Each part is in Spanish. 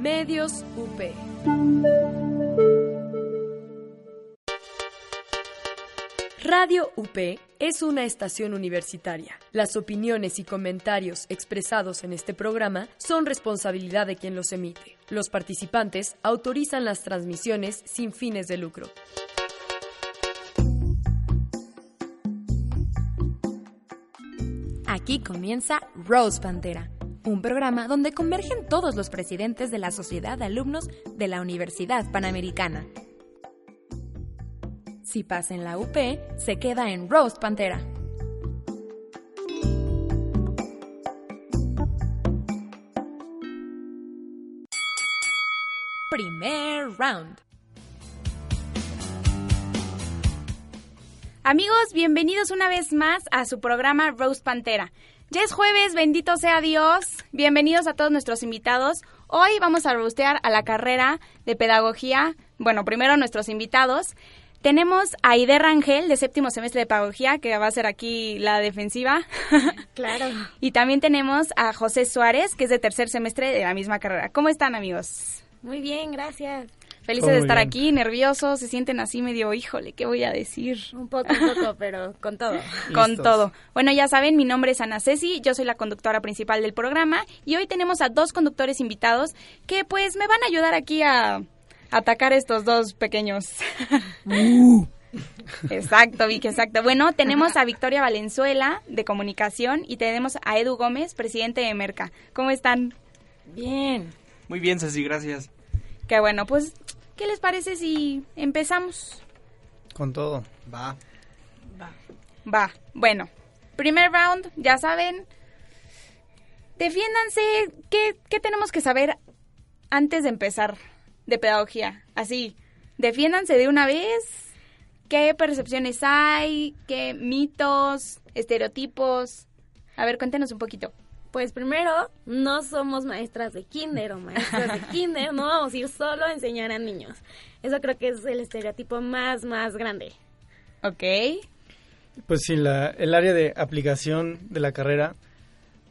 Medios UP. Radio UP es una estación universitaria. Las opiniones y comentarios expresados en este programa son responsabilidad de quien los emite. Los participantes autorizan las transmisiones sin fines de lucro. Aquí comienza Rose Pantera, un programa donde convergen todos los presidentes de la Sociedad de Alumnos de la Universidad Panamericana. Si pasa en la UP, se queda en Rose Pantera. Primer round. Amigos, bienvenidos una vez más a su programa Rose Pantera. Ya es jueves, bendito sea Dios. Bienvenidos a todos nuestros invitados. Hoy vamos a rostear a la carrera de pedagogía. Bueno, primero nuestros invitados. Tenemos a Aide Rangel, de séptimo semestre de pedagogía, que va a ser aquí la defensiva. Claro. y también tenemos a José Suárez, que es de tercer semestre de la misma carrera. ¿Cómo están, amigos? Muy bien, gracias. Felices de estar aquí, nerviosos, se sienten así medio, híjole, ¿qué voy a decir? Un poco, un poco, pero con todo. con todo. Bueno, ya saben, mi nombre es Ana Ceci, yo soy la conductora principal del programa y hoy tenemos a dos conductores invitados que pues me van a ayudar aquí a atacar estos dos pequeños. Exacto, Vicky, exacto. Bueno, tenemos a Victoria Valenzuela de Comunicación y tenemos a Edu Gómez, presidente de Merca. ¿Cómo están? Bien. Muy bien, Ceci, gracias. Qué bueno, pues, ¿qué les parece si empezamos? Con todo. Va. Va. Va. Bueno, primer round, ya saben. Defiéndanse. ¿Qué, qué tenemos que saber antes de empezar de pedagogía? Así, defiéndanse de una vez. ¿Qué percepciones hay? ¿Qué mitos? ¿Estereotipos? A ver, cuéntenos un poquito. Pues primero, no somos maestras de kinder o maestras de kinder, no vamos a ir solo a enseñar a niños. Eso creo que es el estereotipo más, más grande. Ok. Pues sí, la, el área de aplicación de la carrera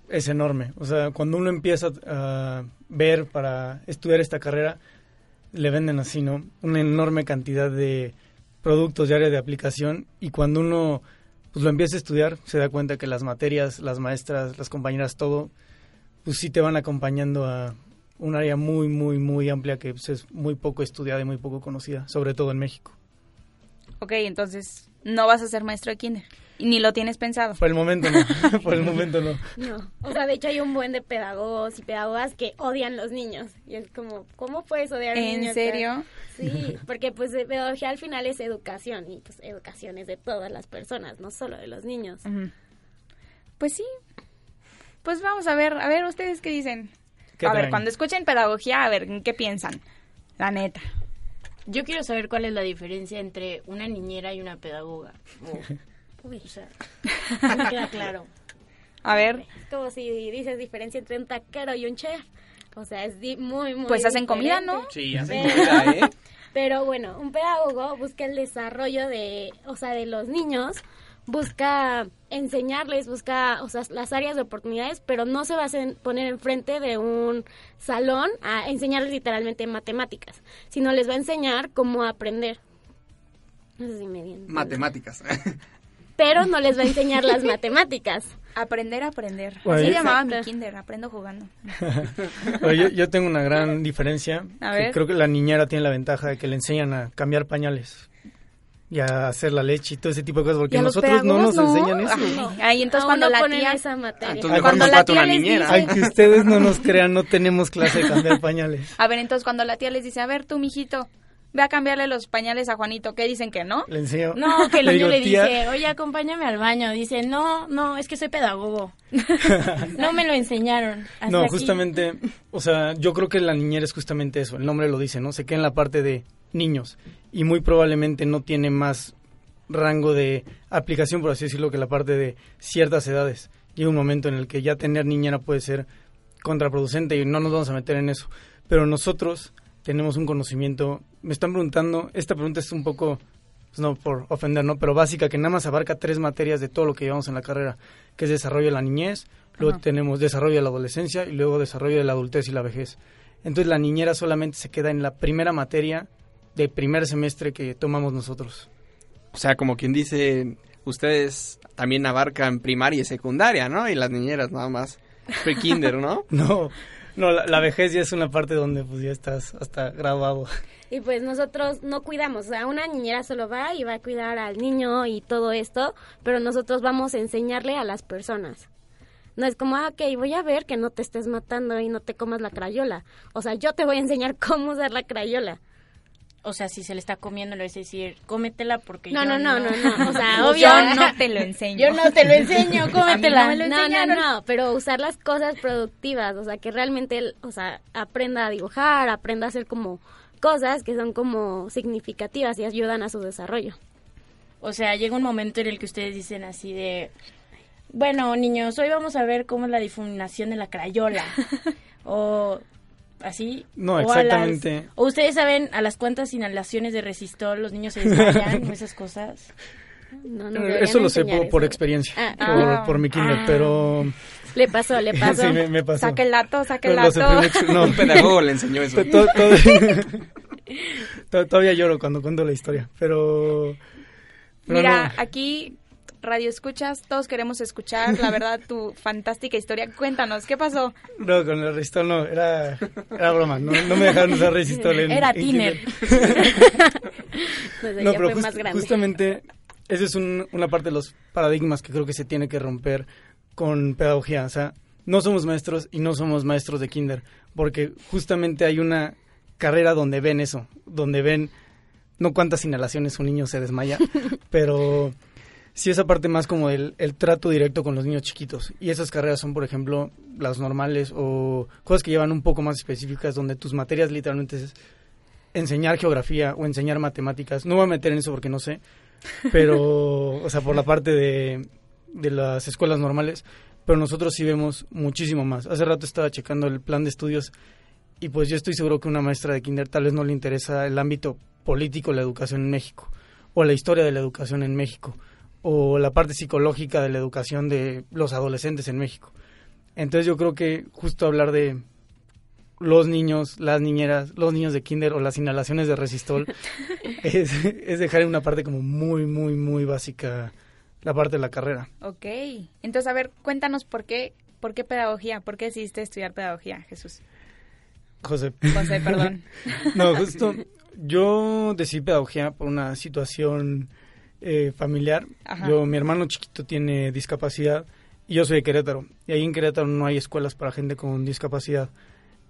es enorme. O sea, cuando uno empieza a ver para estudiar esta carrera, le venden así, ¿no? Una enorme cantidad de productos de área de aplicación y cuando uno pues lo empieza a estudiar, se da cuenta que las materias, las maestras, las compañeras, todo, pues sí te van acompañando a un área muy, muy, muy amplia que pues, es muy poco estudiada y muy poco conocida, sobre todo en México. Ok, entonces no vas a ser maestro de kinder. Ni lo tienes pensado. Por el momento no, por el momento no. No, o sea, de hecho hay un buen de pedagogos y pedagogas que odian los niños. Y es como, ¿cómo puedes odiar a niños? ¿En serio? Sí, porque pues pedagogía al final es educación y pues educación es de todas las personas, no solo de los niños. Uh -huh. Pues sí. Pues vamos a ver, a ver ustedes qué dicen. ¿Qué a traen? ver, cuando escuchen pedagogía, a ver, ¿qué piensan? La neta. Yo quiero saber cuál es la diferencia entre una niñera y una pedagoga. Uy. o sea, no me queda claro. A ver, Es como si dices diferencia entre un taquero y un chef. O sea, es di- muy, muy pues hacen comida. ¿no? Sí, hacen Pero- comida, ¿eh? Pero bueno, un pedagogo busca el desarrollo de, o sea, de los niños, busca enseñarles, busca, o sea, las áreas de oportunidades, pero no se va a hacer- poner enfrente de un salón a enseñarles literalmente matemáticas, sino les va a enseñar cómo aprender. No sé si me. Matemáticas. Pero no les va a enseñar las matemáticas. Aprender a aprender. Así llamaba mi kinder, aprendo jugando. Oye, yo, yo tengo una gran diferencia. A que ver. Creo que la niñera tiene la ventaja de que le enseñan a cambiar pañales y a hacer la leche y todo ese tipo de cosas, porque ¿Y a los nosotros no nos enseñan eso. Ay, ay, entonces cuando la tía... esa materia. Mejor cuando la tía una les dice- Aunque ustedes no nos crean, no tenemos clase de cambiar pañales. A ver, entonces cuando la tía les dice, a ver tú, mijito, ve a cambiarle los pañales a Juanito, ¿qué dicen que no? Le enseño. No, que el niño digo, le "Tía, dice, oye, acompáñame al baño. Dice, no, no, es que soy pedagogo. no me lo enseñaron. Hasta No, aquí". justamente, o sea, yo creo que la niñera es justamente eso, el nombre lo dice, ¿no? Se queda en la parte de niños y muy probablemente no tiene más rango de aplicación, por así decirlo, que la parte de ciertas edades. Llega un momento en el que ya tener niñera puede ser contraproducente y no nos vamos a meter en eso. Pero nosotros tenemos un conocimiento, me están preguntando, esta pregunta es un poco, pues no por ofender, ¿no? Pero básica, que nada más abarca tres materias de todo lo que llevamos en la carrera, que es desarrollo de la niñez, luego Ajá. tenemos desarrollo de la adolescencia y luego desarrollo de la adultez y la vejez. Entonces la niñera solamente se queda en la primera materia de primer semestre que tomamos nosotros. O sea, como quien dice, ustedes también abarcan primaria y secundaria, ¿no? Y las niñeras nada más. Pre-kinder, ¿no? No, no, la, vejez ya es una parte donde pues ya estás hasta graduado. Y pues nosotros no cuidamos, o sea, una niñera solo va y va a cuidar al niño y todo esto, pero nosotros vamos a enseñarle a las personas. No es como, ah, ok, voy a ver que no te estés matando y no te comas la crayola. O sea, yo te voy a enseñar cómo usar la crayola. O sea, si se le está comiendo, le vas a decir, cómetela porque No, yo no, no, no, no. O sea, Yo obvio. no te lo enseño. Yo no te lo enseño, cómetela. No me lo No, no, no, pero usar las cosas productivas, o sea, que realmente, o sea, aprenda a dibujar, aprenda a hacer como cosas que son como significativas y ayudan a su desarrollo. O sea, llega un momento en el que ustedes dicen así de, bueno, niños, hoy vamos a ver cómo es la difuminación de la crayola. o así. No, o las- ustedes saben a las cuantas inhalaciones de resistol los niños se desmayan o esas cosas. No, no Eh, eso lo sé por, experiencia, Ah, por, ah. por mi kinder, Ah. pero... Le pasó, le pasó. sí, me, me pasó. Saca el lato, saca el mucho. No, Un pedagogo le enseñó eso. To- to- to- to- Todavía lloro cuando cuento la historia, pero... pero Mira, no. aquí radio escuchas, todos queremos escuchar, la verdad, tu fantástica historia. Cuéntanos, ¿qué pasó? No, con el resistol no, era, era broma, no, no me dejaron usar resistol en Era en tiner. kinder. Pues No, ella pero fue just- más grande. justamente esa es un- una parte de los paradigmas que creo que se tiene que romper con pedagogía. O sea, no somos maestros y no somos maestros de kinder, porque justamente hay una carrera donde ven eso, donde ven no cuántas inhalaciones un niño se desmaya, pero sí esa parte más como el, el trato directo con los niños chiquitos. Y esas carreras son, por ejemplo, las normales o cosas que llevan un poco más específicas, donde tus materias literalmente es enseñar geografía o enseñar matemáticas. No voy a meter en eso porque no sé, pero, o sea, por la parte de, de las escuelas normales, pero nosotros sí vemos muchísimo más. Hace rato estaba checando el plan de estudios y pues yo estoy seguro que una maestra de kinder tal vez no le interesa el ámbito político de la educación en México, o la historia de la educación en México, o la parte psicológica de la educación de los adolescentes en México. Entonces yo creo que justo hablar de los niños, las niñeras, los niños de kinder o las inhalaciones de resistol es, es dejar en una parte como muy, muy, muy básica la parte de la carrera. Ok. Entonces, a ver, cuéntanos por qué, por qué pedagogía, por qué decidiste estudiar pedagogía, Jesús. José. José, perdón. No, justo yo decidí pedagogía por una situación eh, familiar. Ajá. Yo, mi hermano chiquito tiene discapacidad y yo soy de Querétaro. Y ahí en Querétaro no hay escuelas para gente con discapacidad.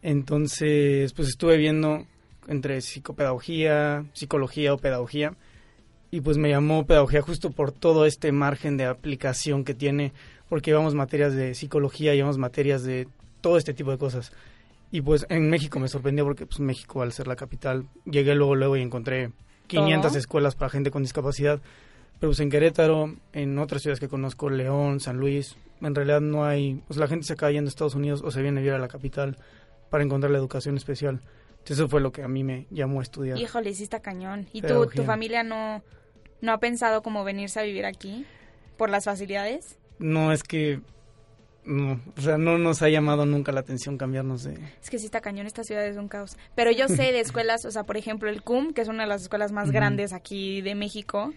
Entonces, pues estuve viendo entre psicopedagogía, psicología o pedagogía. Y pues me llamó pedagogía justo por todo este margen de aplicación que tiene, porque llevamos materias de psicología, llevamos materias de todo este tipo de cosas. Y pues en México me sorprendió porque pues México al ser la capital, llegué luego luego y encontré 500 Todo. escuelas para gente con discapacidad. Pero pues en Querétaro, en otras ciudades que conozco, León, San Luis, en realidad no hay, pues la gente se acaba yendo a Estados Unidos o se viene a vivir a la capital para encontrar la educación especial. Entonces eso fue lo que a mí me llamó a estudiar. Híjole, está cañón. ¿Y tú, tu familia no, no ha pensado como venirse a vivir aquí por las facilidades? No es que, no, o sea, no nos ha llamado nunca la atención cambiarnos de... Es que sí está cañón, esta ciudad es un caos. Pero yo sé de escuelas, o sea, por ejemplo, el CUM, que es una de las escuelas más grandes aquí de México.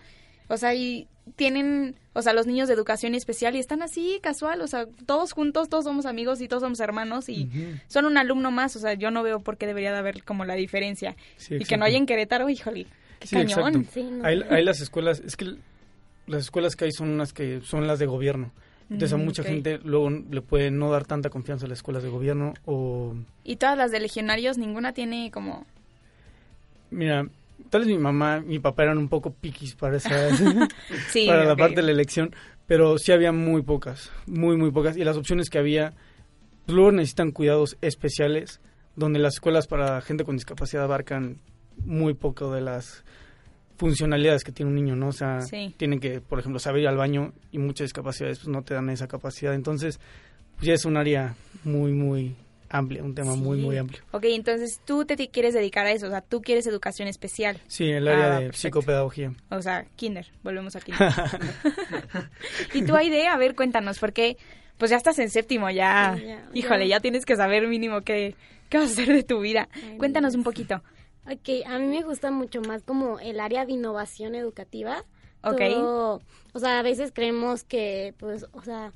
O sea, y tienen, o sea, los niños de educación especial y están así, casual, o sea, todos juntos, todos somos amigos y todos somos hermanos y son un alumno más, o sea, yo no veo por qué debería de haber como la diferencia. Sí, y que no hay en Querétaro, híjole, qué Sí, cañón. exacto. Sí, no. Hay, hay las escuelas, es que las escuelas que hay son unas que son las de gobierno. Entonces a Mm, mucha gente luego le puede no dar tanta confianza a las escuelas de gobierno o... Y todas las de legionarios, ninguna tiene como... Mira, tal vez mi mamá, mi papá eran un poco piquis para esas, Sí, para la parte de la elección, pero sí había muy pocas, muy, muy pocas. Y las opciones que había, pues, luego necesitan cuidados especiales, donde las escuelas para gente con discapacidad abarcan muy poco de las funcionalidades que tiene un niño, ¿no? O sea, Sí. tienen que, por ejemplo, saber ir al baño y muchas discapacidades pues, no te dan esa capacidad. Entonces, pues, ya es un área muy, muy amplia, un tema muy, Sí. muy amplio. Ok, entonces tú te te quieres dedicar a eso, o sea, tú quieres educación especial. Sí, el área Ah, de perfecto. psicopedagogía. O sea, kinder, volvemos a kinder. ¿Y tú, Aide? A ver, cuéntanos, ¿por qué, pues ya estás en séptimo, ya. Híjole, ya tienes que saber mínimo qué, qué vas a hacer de tu vida. Ay, Cuéntanos no. un poquito. Ok, a mí me gusta mucho más como el área de innovación educativa. Ok. Todo- o sea, a veces creemos que, pues, o sea,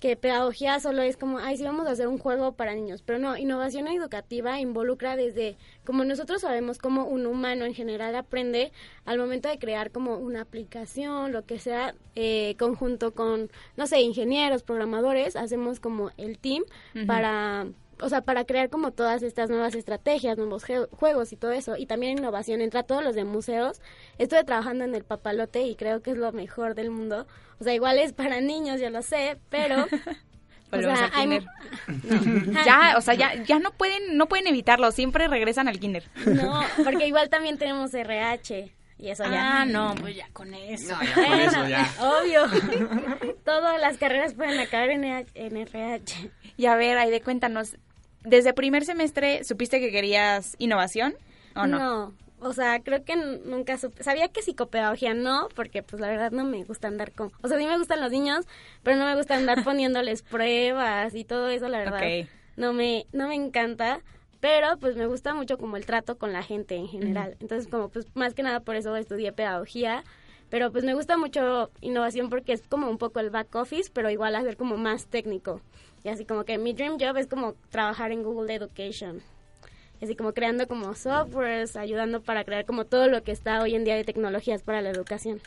que pedagogía solo es como, ay, sí, vamos a hacer un juego para niños. Pero no, innovación educativa involucra desde, como nosotros sabemos cómo un humano en general aprende, al momento de crear como una aplicación, lo que sea, eh, conjunto con, no sé, ingenieros, programadores, hacemos como el team para o sea, para crear como todas estas nuevas estrategias, nuevos juegos y todo eso. Y también innovación entra todos los de museos. Estuve trabajando en el papalote y creo que es lo mejor del mundo. O sea, igual es para niños, yo lo sé, pero... o sea, al kinder. Ya, o sea, ya, ya no pueden, no pueden evitarlo, siempre regresan al kinder. no, porque igual también tenemos RH y eso ya. Ah, no, pues ya con eso. No, ya con eso ya. Obvio. Todas las carreras pueden acabar en, EH en RH. Y a ver, Aide, cuéntanos, ¿desde primer semestre supiste que querías innovación o no? o sea, creo que nunca supe. Sabía que psicopedagogía no, porque pues la verdad no me gusta andar con... O sea, sí me gustan los niños, pero no me gusta andar poniéndoles pruebas y todo eso, la verdad. Ok. No me, no me encanta, pero pues me gusta mucho como el trato con la gente en general. Entonces, como pues más que nada por eso estudié pedagogía. Pero pues me gusta mucho innovación porque es como un poco el back office, pero igual hacer como más técnico. Y así como que mi dream job es como trabajar en Google Education. Así como creando como softwares, ayudando para crear como todo lo que está hoy en día de tecnologías para la educación.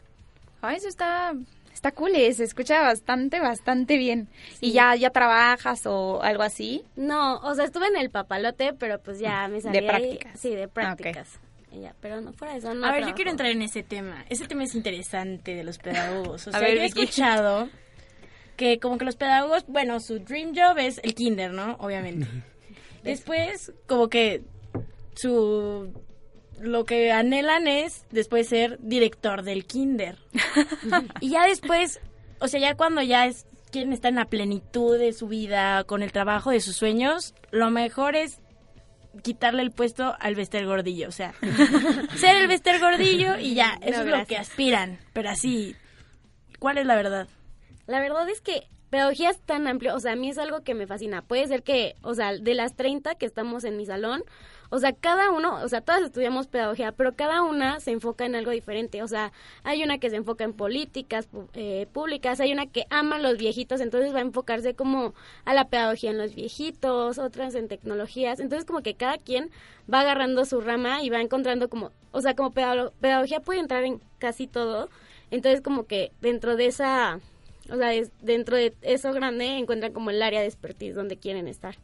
Ah, eso está, está cool, eh, se escucha bastante, bastante bien. ¿Y ya, ya trabajas o algo así? No, o sea, estuve en el papalote, pero pues ya me salí De ahí. prácticas. Sí, de prácticas. Y ya, pero no fuera de eso, no a ver, yo trabajo. quiero entrar en ese tema. Ese tema es interesante de los pedagogos. O A sea, ver, yo he escuchado que como que los pedagogos, bueno, su dream job es el kinder, ¿no? Obviamente. Después, como que su lo que anhelan es después ser director del kinder. y ya después, o sea, ya cuando ya es quieren estar en la plenitud de su vida, con el trabajo de sus sueños, lo mejor es quitarle el puesto al Bester Gordillo, o sea, ser el Bester Gordillo y ya, eso No, es lo que aspiran, pero así, ¿cuál es la verdad? La verdad es que pedagogía es tan amplio, o sea, a mí es algo que me fascina. Puede ser que, o sea, de las 30 que estamos en mi salón, o sea, cada uno, o sea, todas estudiamos pedagogía, pero cada una se enfoca en algo diferente. O sea, hay una que se enfoca en políticas eh, públicas, hay una que ama a los viejitos, entonces va a enfocarse como a la pedagogía en los viejitos, otras en tecnologías. Entonces, como que cada quien va agarrando su rama y va encontrando como, o sea, como pedago- pedagogía puede entrar en casi todo. Entonces, como que dentro de esa o sea, es- dentro de eso grande encuentran como el área de expertise donde quieren estar.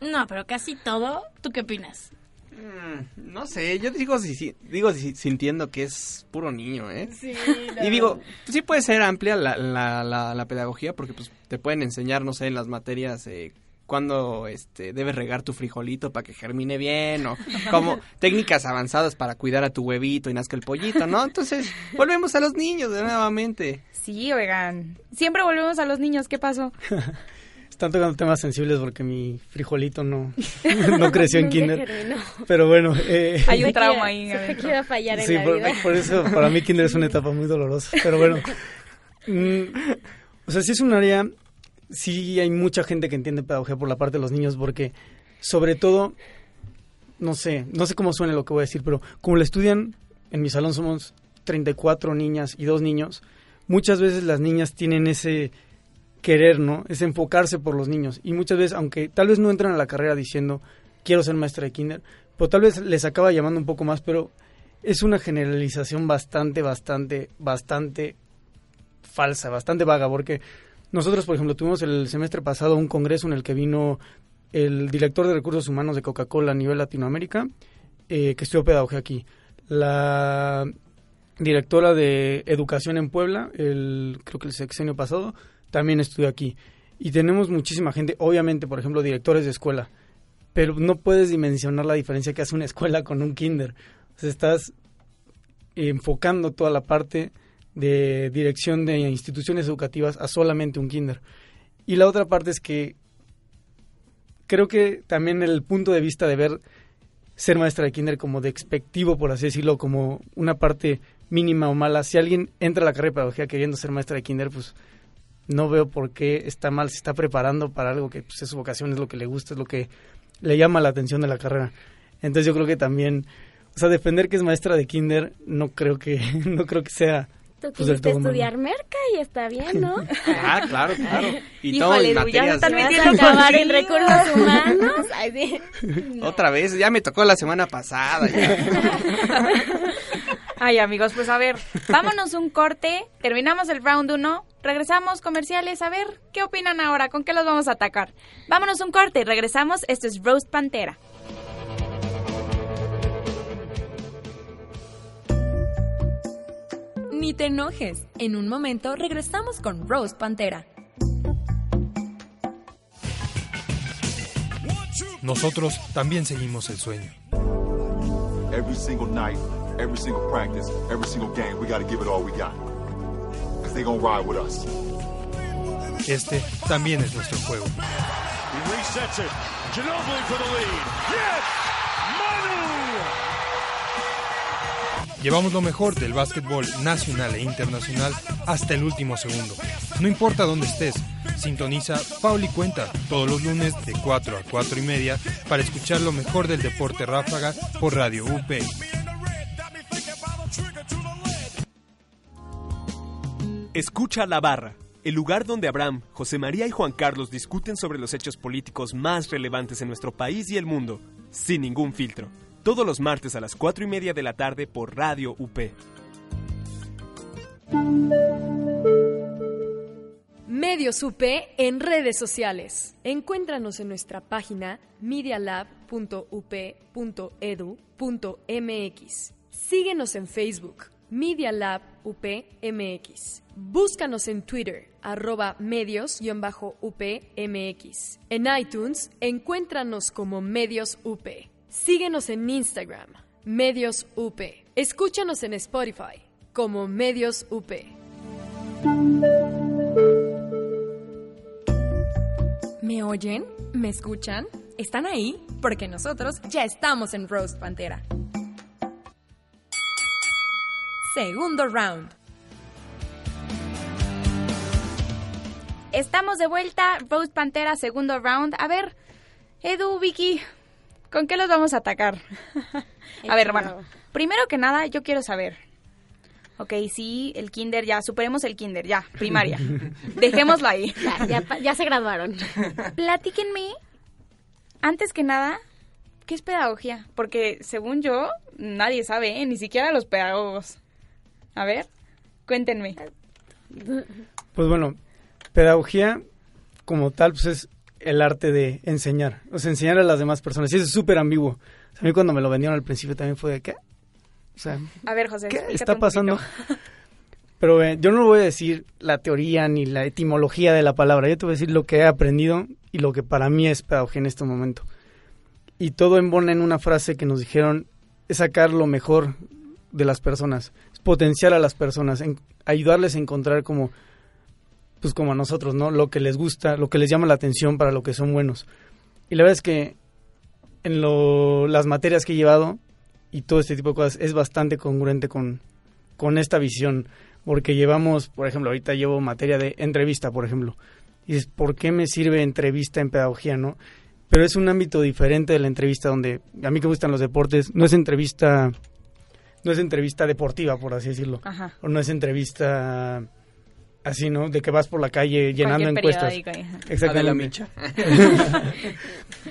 No, pero casi todo, ¿tú qué opinas? Mm, no sé, yo digo, si- si- digo si- sintiendo que es puro niño, ¿eh? Y digo, sí puede ser amplia la, la, la, la pedagogía porque pues te pueden enseñar, no sé, en las materias eh, cuándo este, debes regar tu frijolito para que germine bien o como técnicas avanzadas para cuidar a tu huevito y nazca el pollito, ¿no? Entonces, volvemos a los niños nuevamente. Sí, oigan. Siempre volvemos a los niños, ¿qué pasó? Están tocando temas sensibles porque mi frijolito no, no creció en kinder. germinó. Pero bueno, eh, Hay un trauma ahí. iba a fallar en sí, la por, vida. por eso para mí kinder es una etapa muy dolorosa. Pero bueno, mm, o sea, sí es un área, sí hay mucha gente que entiende pedagogía por la parte de los niños porque sobre todo, no sé, no sé cómo suene lo que voy a decir, pero como la estudian, en mi salón somos 34 niñas y dos niños, muchas veces las niñas tienen ese querer, ¿no? Es enfocarse por los niños. Y muchas veces, aunque tal vez no entran a la carrera diciendo, quiero ser maestra de kinder, pero tal vez les acaba llamando un poco más, pero es una generalización bastante, bastante, bastante falsa, bastante vaga, porque nosotros, por ejemplo, tuvimos el semestre pasado un congreso en el que vino el director de recursos humanos de Coca-Cola a nivel Latinoamérica, eh, que estudió pedagogía aquí. La directora de educación en Puebla, el, creo que el sexenio pasado, también estudió aquí. Y tenemos muchísima gente, obviamente, por ejemplo, directores de escuela, pero no puedes dimensionar la diferencia que hace una escuela con un kinder. O sea, estás enfocando toda la parte de dirección de instituciones educativas a solamente un kinder. Y la otra parte es que creo que también el punto de vista de ver ser maestra de kinder como despectivo, por así decirlo, como una parte mínima o mala. Si alguien entra a la carrera de pedagogía queriendo ser maestra de kinder, pues no veo por qué está mal, se está preparando para algo que pues, es su vocación, es lo que le gusta, es lo que le llama la atención de la carrera. Entonces yo creo que también, o sea, defender que es maestra de kinder, no creo que, no creo que sea Tú pues quisiste estudiar merca y está bien, ¿no? ah, claro, claro. Y todo en materias... Ya me acabar en recursos humanos. Ay, sí. Otra vez, ya me tocó la semana pasada. Ay, amigos, pues a ver, vámonos un corte, terminamos el round 1, regresamos comerciales, a ver, ¿qué opinan ahora? ¿Con qué los vamos a atacar? Vámonos un corte, regresamos, esto es Roast Pantera. Ni te enojes, en un momento regresamos con Roast Pantera. Nosotros también seguimos el sueño. Every single night every single practice, every single game, we got to give it all we got. Because they going to ride with us. Este también es nuestro juego. He resets it. Ginobili for the lead. Yes! Manu! Llevamos lo mejor del básquetbol nacional e internacional hasta el último segundo. No importa dónde estés, sintoniza Paul y Cuenta todos los lunes de 4 a 4 y media para escuchar lo mejor del deporte ráfaga por Radio UP. Escucha la barra, el lugar donde Abraham, José María y Juan Carlos discuten sobre los hechos políticos más relevantes en nuestro país y el mundo, sin ningún filtro. Todos los martes a las 4 y media de la tarde por Radio UP. Medios UP en redes sociales. Encuéntranos en nuestra página medialab.up.edu.mx. Síguenos en Facebook Media. Búscanos en Twitter, arroba medios-upmx. En iTunes, encuéntranos como Medios UP. Síguenos en Instagram, Medios UP. Escúchanos en Spotify, como Medios UP. ¿Me oyen? ¿Me escuchan? ¿Están ahí? Porque nosotros ya estamos en Roast Pantera. Segundo round. Estamos de vuelta, Rose Pantera, segundo round. A ver, Edu, Vicky, ¿con qué los vamos a atacar? a ver, bueno, primero que nada, yo quiero saber. Ok, sí, el kinder, ya, superemos el kinder, ya, primaria. Dejémoslo ahí. Ya, ya se graduaron. Platíquenme, antes que nada, ¿qué es pedagogía? Porque según yo, nadie sabe, ¿eh? ni siquiera los pedagogos. A ver, cuéntenme. Pues bueno, pedagogía como tal pues es el arte de enseñar, o sea, enseñar a las demás personas. Y eso es súper ambiguo. a mí cuando me lo vendieron al principio también fue de, ¿qué? O sea, a ver, José, ¿qué está pasando? Pero eh, yo no voy a decir la teoría ni la etimología de la palabra, yo te voy a decir lo que he aprendido y lo que para mí es pedagogía en este momento. Y todo embona en una frase que nos dijeron, es sacar lo mejor de las personas potenciar a las personas, en, ayudarles a encontrar como pues como a nosotros, ¿no? Lo que les gusta, lo que les llama la atención para lo que son buenos. Y la verdad es que en lo, las materias que he llevado y todo este tipo de cosas es bastante congruente con, con esta visión, porque llevamos, por ejemplo, ahorita llevo materia de entrevista, por ejemplo. Y es, ¿por qué me sirve entrevista en pedagogía, no? Pero es un ámbito diferente de la entrevista donde a mí que me gustan los deportes, no es entrevista no es entrevista deportiva, por así decirlo. O no es entrevista así, ¿no? De que vas por la calle llenando encuestas. Exactamente. la micha.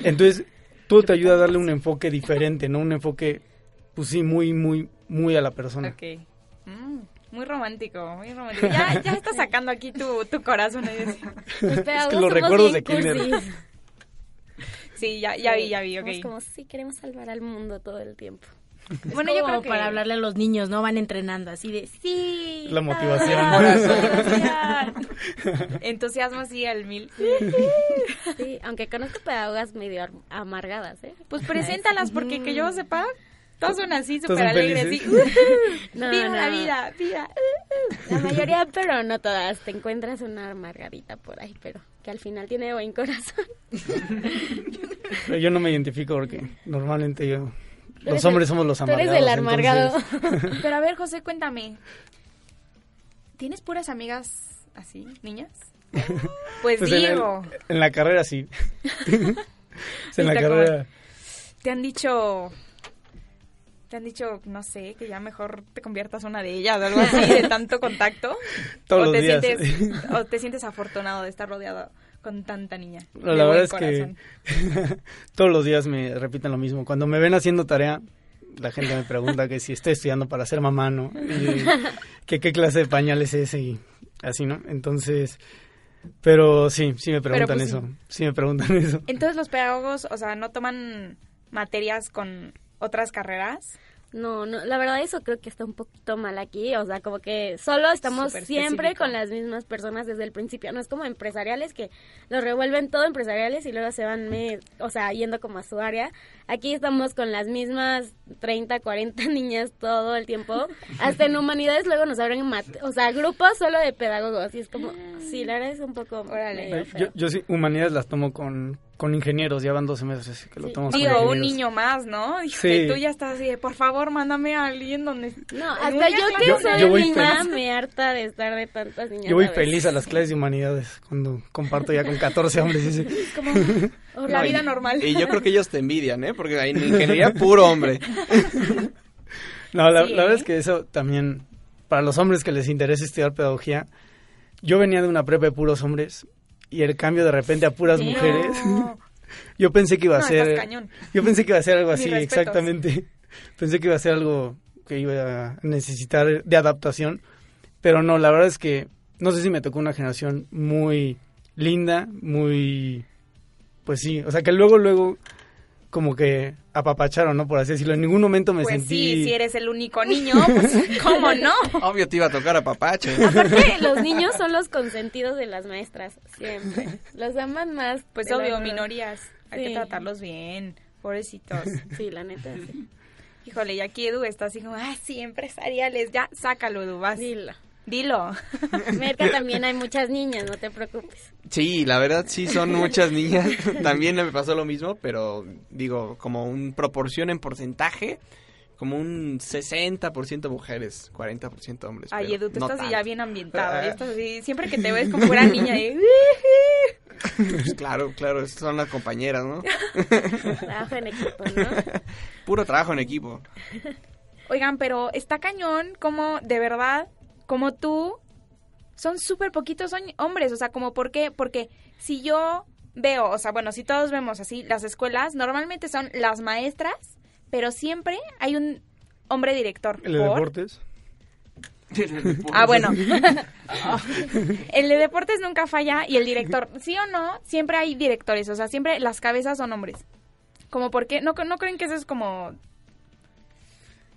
Entonces, todo te ayuda a darle un enfoque diferente, ¿no? Un enfoque, pues sí, muy, muy, muy a la persona. Ok. Mm, muy romántico, muy romántico. Ya, ya estás sacando aquí tu, tu corazón. es que los recuerdos de kinder. Sí, ya, ya vi, ya vi, ok. Es como, sí, queremos salvar al mundo todo el tiempo bueno, yo creo que para hablarle a los niños, ¿no? Van entrenando así de, sí. La motivación. Entusiasmo así al mil. Sí, aunque conozco pedagogas medio amargadas, ¿eh? Pues preséntalas porque que yo sepa, todos son así, súper alegres. Así, no, viva la vida, viva. La mayoría, pero no todas. Te encuentras una amargadita por ahí, pero que al final tiene buen corazón. yo no me identifico porque normalmente yo los hombres somos los amargados. Tú eres el amargado. Pero a ver, José, cuéntame. ¿Tienes puras amigas así, niñas? Pues, Pues en, el- digo, en la carrera sí. En la carrera. te han dicho... Te han dicho, no sé, que ya mejor te conviertas una de ellas o algo así, de tanto contacto. Todos o los te días. Sientes, o te sientes afortunado de estar rodeado con tanta niña. La verdad es corazón. que todos los días me repiten lo mismo. Cuando me ven haciendo tarea, la gente me pregunta que si estoy estudiando para ser mamá, ¿no? Y que qué clase de pañal es ese y así, ¿no? Entonces, pero sí, sí me preguntan pues, eso. Sí me preguntan eso. Entonces los pedagogos, o sea, no toman materias con otras carreras. No, no, la verdad eso creo que está un poquito mal aquí, o sea, como que solo estamos siempre específico. con las mismas personas desde el principio, no es como empresariales que los revuelven todo empresariales y luego se van, me- o sea, yendo como a su área. Aquí estamos con las mismas 30, 40 niñas todo el tiempo. Hasta en humanidades luego nos abren, mat- o sea, grupos solo de pedagogos y es como, sí, la verdad es un poco Órale. Yo, yo sí, humanidades las tomo con, con ingenieros, ya van 12 meses que lo Sí. tomo con Digo, un ingenieros. niño más, ¿no? Y Sí. tú ya estás así de, por favor, mándame a alguien donde... No, hasta yo clase". que Yo- soy yo voy mamá feliz. me harta de estar de tantas niñas. Yo voy a feliz a las clases de humanidades cuando comparto ya con 14 hombres. Es como la No, vida y- normal. Y yo creo que ellos te envidian, ¿eh? Porque en ingeniería puro hombre. No, la, Sí, la verdad es que eso también, para los hombres que les interesa estudiar pedagogía, yo venía de una prepa de puros hombres y el cambio de repente a puras mujeres, yo pensé que iba a No, ser, cañón. yo pensé que iba a ser algo así, exactamente, pensé que iba a ser algo que iba a necesitar de adaptación, pero no, la verdad es que no sé si me tocó una generación muy linda, muy, pues sí, o sea que luego, luego, como que apapacharon, ¿no? Por así decirlo, en ningún momento me Pues sentí... sí, si eres el único niño, pues ¿cómo no? Obvio te iba a tocar a papache. Aparte, los niños son los consentidos de las maestras, siempre. Los aman más. Pues la obvio, minorías. Hay que tratarlos bien, pobrecitos. Sí, la neta, sí. Híjole, y aquí Edu está así como, ah, sí, empresariales, ya, sácalo, Edu, vas. Dilo. Dilo. Merca también hay muchas niñas, no te preocupes. Sí, la verdad sí son muchas niñas. También me pasó lo mismo, pero digo, como un proporción en porcentaje, como un 60% mujeres, 40% hombres. Ay, Edu, tú no estás tanto. ya bien ambientado. Ah. ya estás así, siempre que te ves como fuera niña de... Pues claro, claro, son las compañeras, ¿no? Trabajo en equipo, ¿no? Puro trabajo en equipo. Oigan, pero está cañón como, de verdad, como tú, son súper poquitos hom- hombres. O sea, como, ¿por qué? Porque si yo veo, o sea, bueno, si todos vemos así, las escuelas normalmente son las maestras, pero siempre hay un hombre director. El de ¿Por? deportes. Ah, bueno. el de deportes nunca falla y el director, sí o no, siempre hay directores, o sea, siempre las cabezas son hombres. Como porque no no creen que eso es como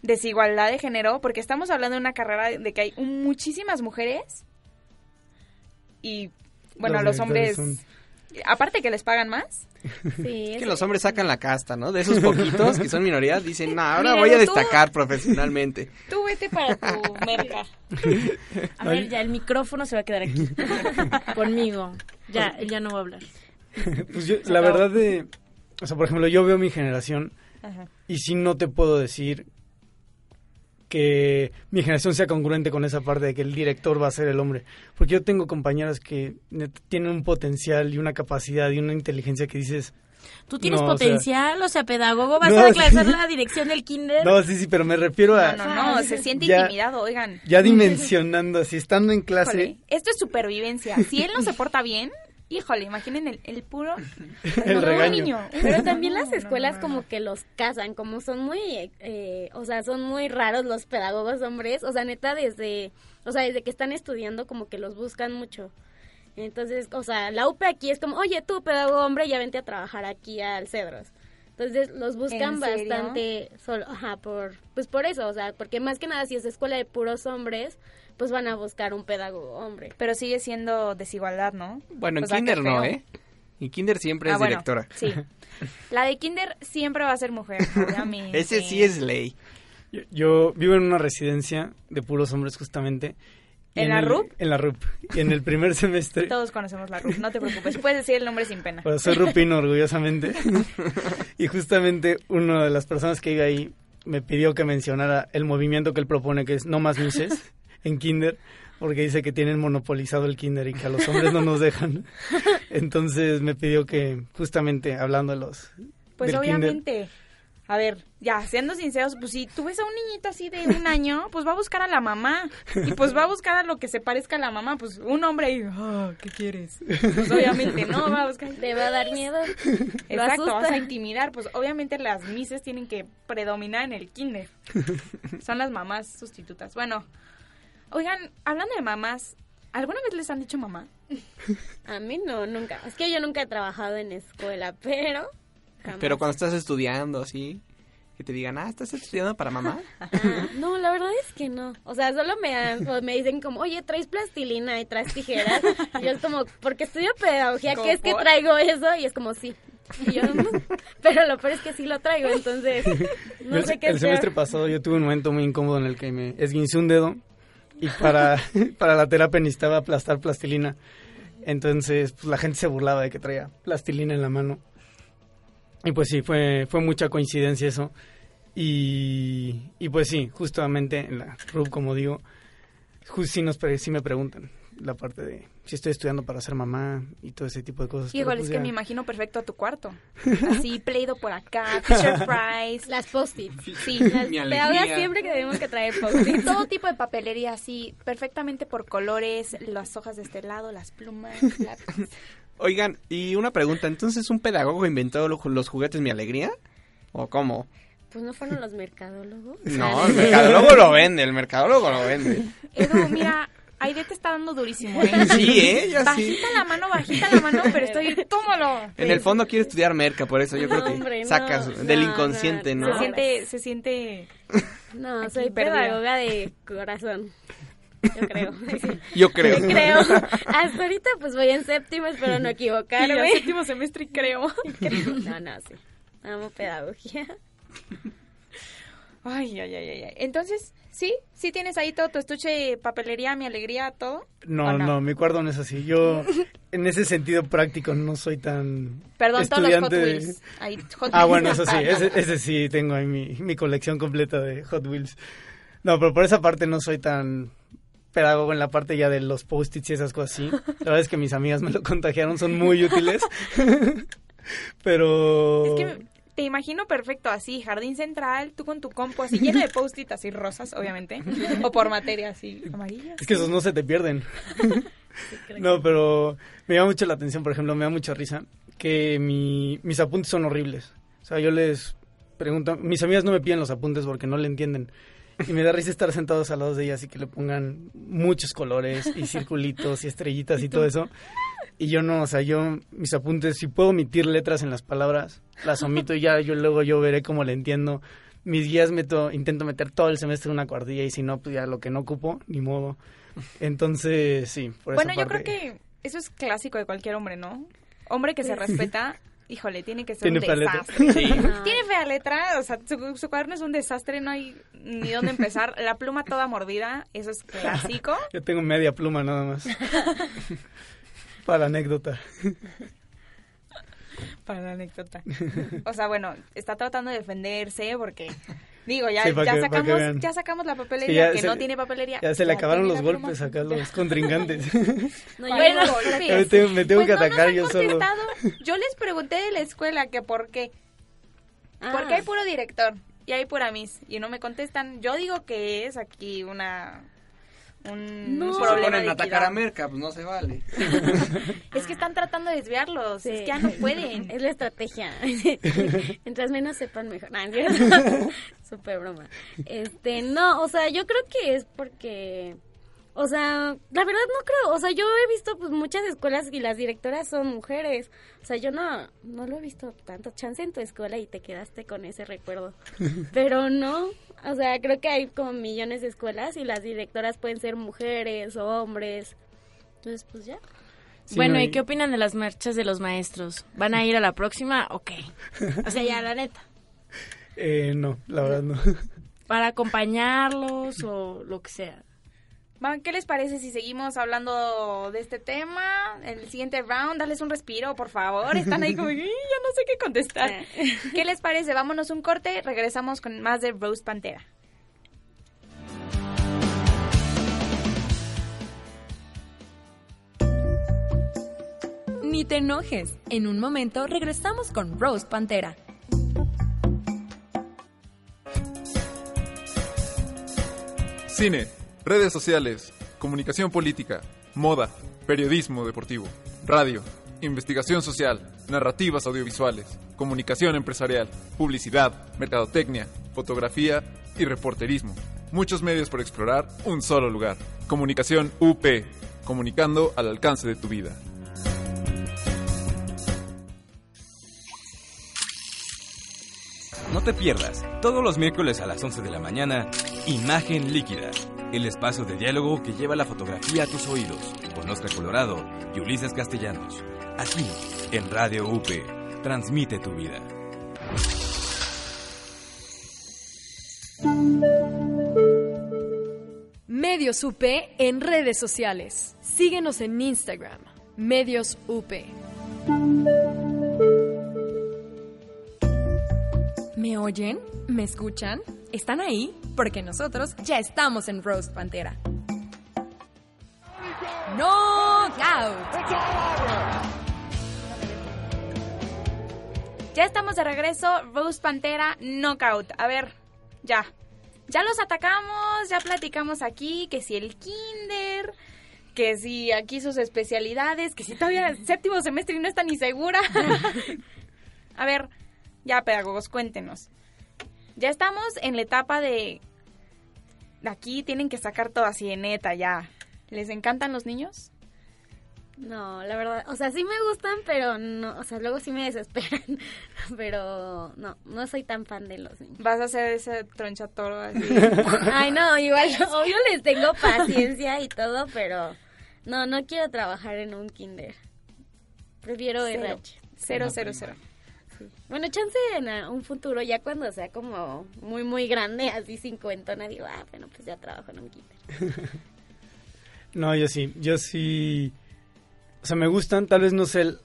desigualdad de género, porque estamos hablando de una carrera de que hay muchísimas mujeres y bueno, Los los, hombres aparte que les pagan más. Sí, Es que los hombres sacan la casta, ¿no? De esos poquitos que son minorías, dicen, no, ahora Mira, voy a tú- destacar profesionalmente. Tú vete para tu merca. A ver, ya el micrófono se va a quedar aquí. Conmigo. Ya, él ya no va a hablar. Pues yo, la verdad de, o sea, por ejemplo, yo veo mi generación Ajá. y sí no te puedo decir que mi generación sea congruente con esa parte de que el director va a ser el hombre. Porque yo tengo compañeras que tienen un potencial y una capacidad y una inteligencia que dices, Tú tienes No, o sea- potencial, o sea, pedagogo, vas No, a clases sí. la dirección del kinder. no, sí, sí, pero me refiero a No, no, no, se siente Ya- intimidado, oigan. ya dimensionando, así estando en clase. Híjole, esto es supervivencia. Si él no se porta bien, híjole, imaginen el, el puro El no, regaño. niño. Pero también las No, no, escuelas no, no. como que los casan, como son muy, eh, o sea, son muy raros los pedagogos hombres, o sea, neta desde, o sea, desde que están estudiando como que los buscan mucho. Entonces, o sea, la UP aquí es como, oye, tú, pedagogo hombre, ya vente a trabajar aquí al Cedros. Entonces, los buscan bastante solo, ajá, por, pues por eso, o sea, porque más que nada si es escuela de puros hombres, pues van a buscar un pedagogo hombre. Pero sigue siendo desigualdad, ¿no? Bueno, en O sea, kinder no. ¿eh? En kinder siempre Ah, es bueno, directora. Sí. La de kinder siempre va a ser mujer, obviamente. Ese sí es ley. Yo, yo vivo en una residencia de puros hombres justamente. y ¿En la el- RUP? En la RUP. Y en el primer semestre, Todos conocemos la RUF, no te preocupes. Puedes decir el nombre sin pena. pues soy rupino orgullosamente. y justamente una de las personas que vive ahí me pidió que mencionara el movimiento que él propone, que es No Más Mises, en Kinder, porque dice que tienen monopolizado el kinder y que a los hombres no nos dejan. Entonces me pidió que, justamente hablando de los... Pues del kinder, obviamente. A ver, ya, siendo sinceros, pues si tú ves a un niñito así de un año, pues va a buscar a la mamá. Y pues va a buscar a lo que se parezca a la mamá. Pues un hombre y, ah, ¿qué quieres? Pues obviamente no, va a buscar. Le va a dar miedo. Exacto, vas a intimidar. Pues obviamente las mises tienen que predominar en el kinder. Son las mamás sustitutas. Bueno, oigan, hablando de mamás, ¿alguna vez les han dicho mamá? A mí no, nunca. Es que yo nunca he trabajado en escuela, pero... jamás. Pero cuando estás estudiando, así, que te digan, ah, ¿estás estudiando para mamá? Ah, no, la verdad es que no. O sea, solo me, o me dicen como, oye, traes plastilina y traes tijeras. Y yo es como, porque estudio pedagogía, ¿Cómo ¿qué es que traigo eso? Y es como, sí. Y yo, "No". pero lo peor es que sí lo traigo, entonces no el, sé qué el semestre pasado yo tuve un momento muy incómodo en el que me esguincé un dedo y para, para la terapia necesitaba aplastar plastilina. Entonces, pues la gente se burlaba de que traía plastilina en la mano. Y pues sí, fue, fue mucha coincidencia eso. Y, y pues sí, justamente en la RUB, como digo, just, sí, nos, sí me preguntan la parte de si estoy estudiando para ser mamá y todo ese tipo de cosas. Híjole, pues es que ya. me imagino perfecto a tu cuarto. Así, Play-Doh por acá, Fisher Price. Las post-its. Sí, Las alegría. siempre que tenemos que traer y post-its. todo tipo de papelería así, perfectamente por colores, las hojas de este lado, las plumas, lápiz. Oigan, y una pregunta, ¿entonces un pedagogo inventó lo- los juguetes Mi Alegría? ¿O cómo? Pues no fueron los mercadólogos. No, el mercadólogo lo vende, el mercadólogo lo vende. Edu, mira, Aide te está dando durísimo, ¿eh? Sí, ¿eh? Ya sí. Bajita la mano, bajita la mano, pero estoy, tómalo. En el fondo quiere estudiar merca, por eso yo No, creo que hombre, no, sacas no, del no, inconsciente, no. ¿no? Se siente, se siente... No, Aquí soy perdida. pedagoga de corazón. Yo creo. Yo creo. Yo creo. Hasta ahorita pues voy en séptimo, espero no Y equivocarme. el séptimo semestre y creo. No, no, sí. Amo pedagogía. Ay, ay, ay, ay. Entonces, ¿sí? ¿Sí tienes ahí todo tu estuche papelería, mi alegría, todo? No, ¿O no, mi cuarto no es así. Yo, en ese sentido práctico, no soy tan Perdón, todos los Hot estudiante de- Wheels. Hot Ah, bueno, eso sí, ese, ese sí tengo ahí mi, mi colección completa de Hot Wheels. No, pero por esa parte no soy tan pedagogo en la parte ya de los post-its y esas cosas así. La verdad es que mis amigas me lo contagiaron, son muy útiles. pero... Es que te imagino perfecto así, jardín central, tú con tu compo así lleno de post-it así rosas, obviamente, o por materia así amarillas. Es que esos no se te pierden. no, pero me llama mucho la atención, por ejemplo, me da mucha risa que mi, mis apuntes son horribles. O sea, yo les pregunto, mis amigas no me piden los apuntes porque no le entienden. Y me da risa estar sentados al lado de ellas y que le pongan muchos colores y circulitos y estrellitas y todo eso. Y yo no, o sea, yo, mis apuntes, si puedo omitir letras en las palabras, las omito y ya yo luego yo veré cómo le entiendo. Mis guías meto, intento meter todo el semestre en una cuartilla y si no, pues ya lo que no ocupo, ni modo. Entonces, sí, por Bueno, esa yo creo que eso es clásico de cualquier hombre, ¿no? Hombre que se respeta, híjole, tiene que ser Tiene un fea letra. desastre. Sí. Tiene fea letra, o sea, su, su cuaderno es un desastre, no hay ni dónde empezar. La pluma toda mordida, eso es clásico. Yo tengo media pluma nada más. Para la anécdota. Para la anécdota. O sea, bueno, está tratando de defenderse porque digo, ya, Sí, ya que- que sacamos, ya sacamos la Sí, papelería ya que se- no tiene papelería. Ya se le acabaron los golpes acá a los contrincantes. No, yo Bueno, me tengo, me tengo Pues que no nos atacar yo solo. Yo les pregunté de la escuela que por qué. Ah. Porque hay puro director y hay pura miss y no me contestan. Yo digo que es aquí una un No. Se problema ponen de a atacar a. Merca, pues no se vale. Es que están tratando de desviarlos, Sí. es que ya no pueden. Es la estrategia. Mientras menos sepan, mejor. Súper broma. Este, no, o sea, yo creo que es porque... O sea, la verdad no creo. O sea, yo he visto pues muchas escuelas y las directoras son mujeres. O sea, yo no, no lo he visto tanto chance en tu escuela y te quedaste con ese recuerdo. Pero no. O sea, creo que hay como millones de escuelas y las directoras pueden ser mujeres o hombres. Entonces, pues ya. Sí, bueno, no, ¿y qué opinan de las marchas de los maestros? ¿Van a ir a la próxima? Ok. O sea, ya, la neta. Eh, no, la verdad no. Para acompañarlos o lo que sea. ¿qué les parece si seguimos hablando de este tema en el siguiente round? Darles un respiro, por favor. Están ahí como, ya no sé qué contestar. Eh. ¿Qué les parece? Vámonos un corte, regresamos con más de Rose Pantera. Ni te enojes. En un momento regresamos con Rose Pantera. Cine redes sociales, comunicación política, moda, periodismo deportivo, radio, investigación social, narrativas audiovisuales, comunicación empresarial, publicidad, mercadotecnia, fotografía y reporterismo. Muchos medios por explorar, un solo lugar. Comunicación UP, comunicando al alcance de tu vida. No te pierdas, todos los miércoles a las 11 de la mañana, Imagen Líquida, el espacio de diálogo que lleva la fotografía a tus oídos, con Oscar Colorado y Ulises Castellanos. Aquí, en Radio UP, transmite tu vida. Medios UP en redes sociales. Síguenos en Instagram, Medios UP. ¿Me oyen? ¿Me escuchan? ¿Están ahí? Porque nosotros ya estamos en Roast Pantera. Knockout. Ya estamos de regreso, Rose Pantera Knockout. A ver, ya. Ya los atacamos, ya platicamos aquí, que si el kinder, que si aquí sus especialidades, que si todavía el séptimo semestre y no está ni segura. A ver, ya pedagogos, cuéntenos. Ya estamos en la etapa de... Aquí tienen que sacar todo así de neta, ya. ¿Les encantan los niños? No, la verdad, o sea, sí me gustan, pero no, o sea, luego sí me desesperan, pero no, no soy tan fan de los niños. Vas a hacer ese tronchatoro así. Ay, no, igual, obvio les tengo paciencia y todo, pero no, no quiero trabajar en un kinder. Prefiero Cero. RH. Cero, cero, cero. Bueno, chance en a- un futuro, ya cuando sea como muy, muy grande, así cincuentona, digo, ah, bueno, pues ya trabajo en un kinder. No, yo sí, yo sí. O sea, me gustan, tal vez no sé el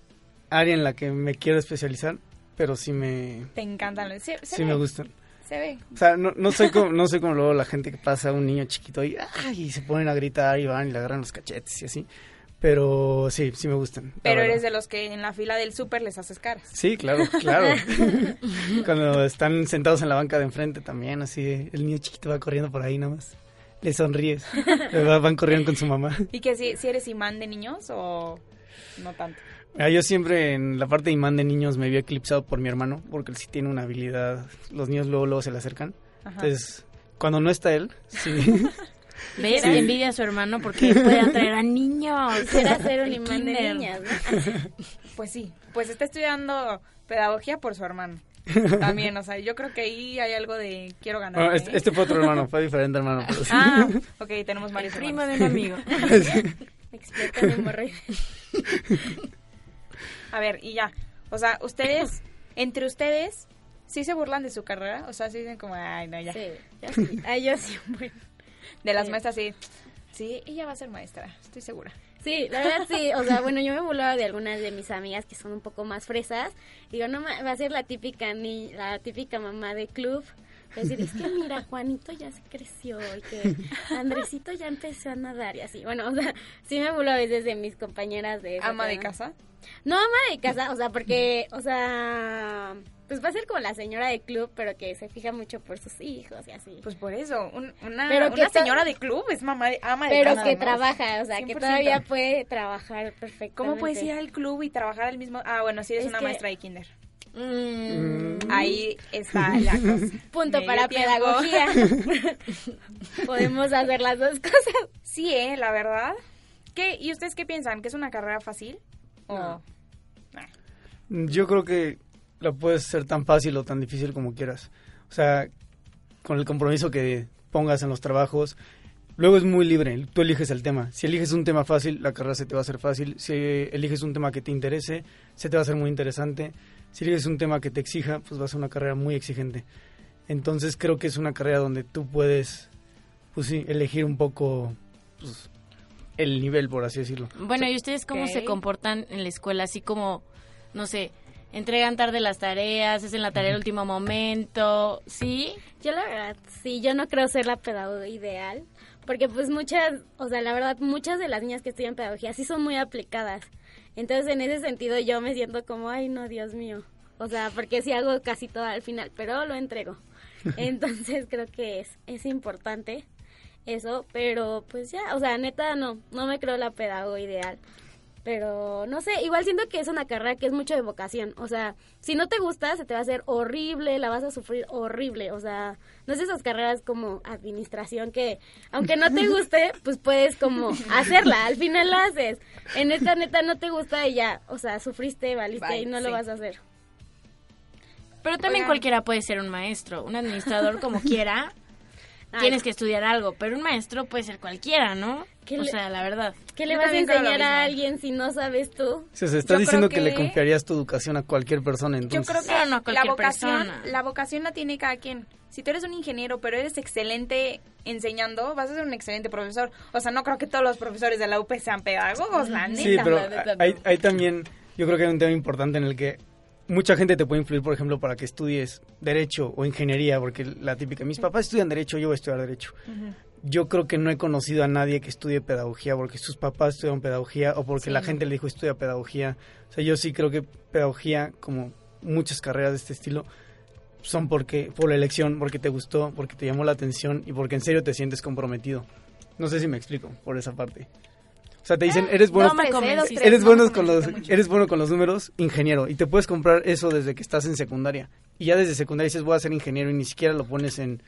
área en la que me quiero especializar, pero sí me, Te encantan los... Sí ve, me gustan. Se ve. O sea, no, no soy como, no soy como luego la gente que pasa a un niño chiquito y, ay, y se ponen a gritar y van y le agarran los cachetes y así. Pero sí, sí me gustan. Pero eres de los que en la fila del súper les haces caras. Sí, claro, claro. Cuando están sentados en la banca de enfrente también, así, el niño chiquito va corriendo por ahí nomás. Le sonríes. Va- Van corriendo con su mamá. ¿Y que si, si eres imán de niños o no tanto? Mira, yo siempre en la parte de imán de niños me había eclipsado por mi hermano, porque él sí tiene una habilidad. Los niños luego, luego se le acercan. Ajá. Entonces, cuando no está él, sí. ¿Ves? Sí. Envidia a su hermano porque puede atraer a niños. Quisiera ser un imán de niñas, ¿no? Pues sí, pues está estudiando pedagogía por su hermano. También, o sea, yo creo que ahí hay algo de quiero ganar. Bueno, este, este fue otro hermano, fue diferente hermano. Pero sí. Ah, ok, tenemos varios Primo hermanos. de un amigo. Experta en hemorroides. A ver, y ya. O sea, ustedes, entre ustedes, ¿sí se burlan de su carrera? O sea, sí dicen como, ay, no, ya. Sí, yo sí. Ay, yo sí, bueno. De las Sí. maestras, sí. Sí, ella va a ser maestra, estoy segura. Sí, la verdad sí, o sea, bueno, yo me burlaba de algunas de mis amigas que son un poco más fresas. Digo, no, va a ser la típica ni la típica mamá de club. Decir, es que mira, Juanito ya se creció y que Andresito ya empezó a nadar y así. Bueno, o sea, sí me burlo a veces de mis compañeras de... ¿Ama de casa? No, ama de casa, o sea, porque, o sea, pues va a ser como la señora de club, pero que se fija mucho por sus hijos y así. Pues por eso, un- una, Pero señora de club es mamá de, ama de pero casa. que trabaja, o sea, que 100%. todavía puede trabajar perfectamente. ¿Cómo puedes ir al club y trabajar al mismo? Ah, bueno, si eres Es una que- maestra de kinder. Mm. Ahí está la cosa. Punto Medio para tiempo. pedagogía. Podemos hacer las dos cosas. Sí, ¿eh? La verdad. ¿Qué? ¿Y ustedes qué piensan? ¿Que es una carrera fácil? O... Yo creo que la puedes hacer tan fácil o tan difícil como quieras. O sea, con el compromiso que pongas en los trabajos. Luego es muy libre, tú eliges el tema. Si eliges un tema fácil, la carrera se te va a hacer fácil. Si eliges un tema que te interese, se te va a hacer muy interesante. Si eliges un tema que te exija, pues va a una carrera muy exigente. Entonces creo que es una carrera donde tú puedes, pues sí, elegir un poco pues, el nivel, por así decirlo. Bueno, ¿y ustedes cómo se comportan en la escuela? Así como, no sé, entregan tarde las tareas, hacen la tarea al último momento, ¿sí? Yo la verdad, sí, yo no creo ser la pedagoga ideal, porque pues muchas, o sea, la verdad, muchas de las niñas que estudian pedagogía sí son muy aplicadas. Entonces, en ese sentido, yo me siento como, ay, no, Dios mío. O sea, porque sí hago casi todo al final, pero lo entrego. Entonces, creo que es, es importante eso, pero pues ya, o sea, neta, no, no me creo la pedagogo ideal. Pero no sé, igual siento que es una carrera que es mucho de vocación. O sea, si no te gusta, se te va a hacer horrible, la vas a sufrir horrible. O sea, no es esas carreras como administración que, aunque no te guste, pues puedes como hacerla. Al final la haces. En esta neta no te gusta y ya, o sea, sufriste, valiste y no lo vas a hacer. Pero también cualquiera puede ser un maestro, un administrador como quiera. Tienes que estudiar algo, pero un maestro puede ser cualquiera, ¿no? O sea, la verdad. ¿Qué le vas a enseñar a alguien si no sabes tú? O sea, se está diciendo que... le confiarías tu educación a cualquier persona, entonces. Yo creo que no a cualquier la vocación, persona. la vocación la tiene cada quien. Si tú eres un ingeniero, pero eres excelente enseñando, vas a ser un excelente profesor. O sea, no creo que todos los profesores de la UP sean pedagogos, la neta. Sí, pero hay también, yo creo que hay un tema importante en el que mucha gente te puede influir, por ejemplo, para que estudies derecho o ingeniería, porque la típica, mis papás estudian derecho, yo voy a estudiar derecho. Yo creo que no he conocido a nadie que estudie pedagogía porque sus papás estudian pedagogía o porque la gente le dijo estudia pedagogía. O sea, yo sí creo que pedagogía, como muchas carreras de este estilo, son porque por la elección, porque te gustó, porque te llamó la atención y porque en serio te sientes comprometido. No sé si me explico por esa parte. O sea, te dicen, eres bueno, eres bueno con los, eres bueno con los números, ingeniero, y te puedes comprar eso desde que estás en secundaria. Y ya desde secundaria dices, voy a ser ingeniero y ni siquiera lo pones en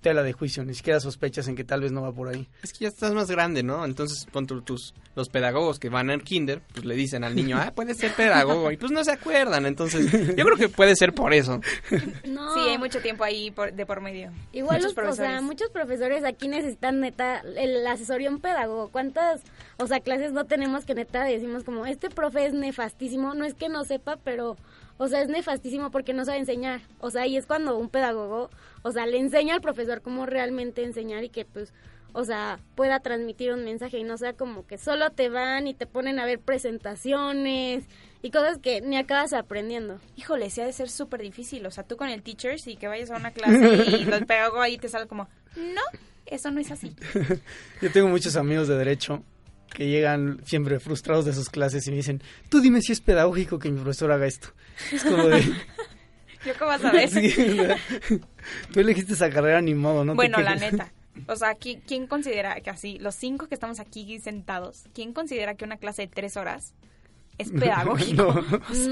tela de juicio, ni siquiera sospechas en que tal vez no va por ahí. Es que ya estás más grande, ¿no? Entonces, pon tus, los pedagogos que van al kinder, pues le dicen al niño, ah, puede ser pedagogo, y pues no se acuerdan, entonces yo creo que puede ser por eso. No. Sí, hay mucho tiempo ahí de por medio. Igual muchos profesores. O sea, muchos profesores aquí necesitan neta el asesorión pedagogo. ¿Cuántas, o sea, clases no tenemos que neta decimos como, este profe es nefastísimo, no es que no sepa, pero o sea, es nefastísimo porque no sabe enseñar. O sea, y es cuando un pedagogo, o sea, le enseña al profesor cómo realmente enseñar y que pues, o sea, pueda transmitir un mensaje y no sea como que solo te van y te ponen a ver presentaciones y cosas que ni acabas aprendiendo. Híjole, sí ha de ser súper difícil. O sea, tú con el teachers y que vayas a una clase y el pedagogo ahí te sale como, no, eso no es así. Yo tengo muchos amigos de derecho que llegan siempre frustrados de sus clases y me dicen, tú dime si es pedagógico que mi profesor haga esto. Es como de... ¿Yo cómo vas a ver? tú elegiste esa carrera ni modo, ¿no? Bueno, la neta. O sea, ¿quién, considera que así, los cinco que estamos aquí sentados, ¿quién considera que una clase de tres horas es pedagógico. Y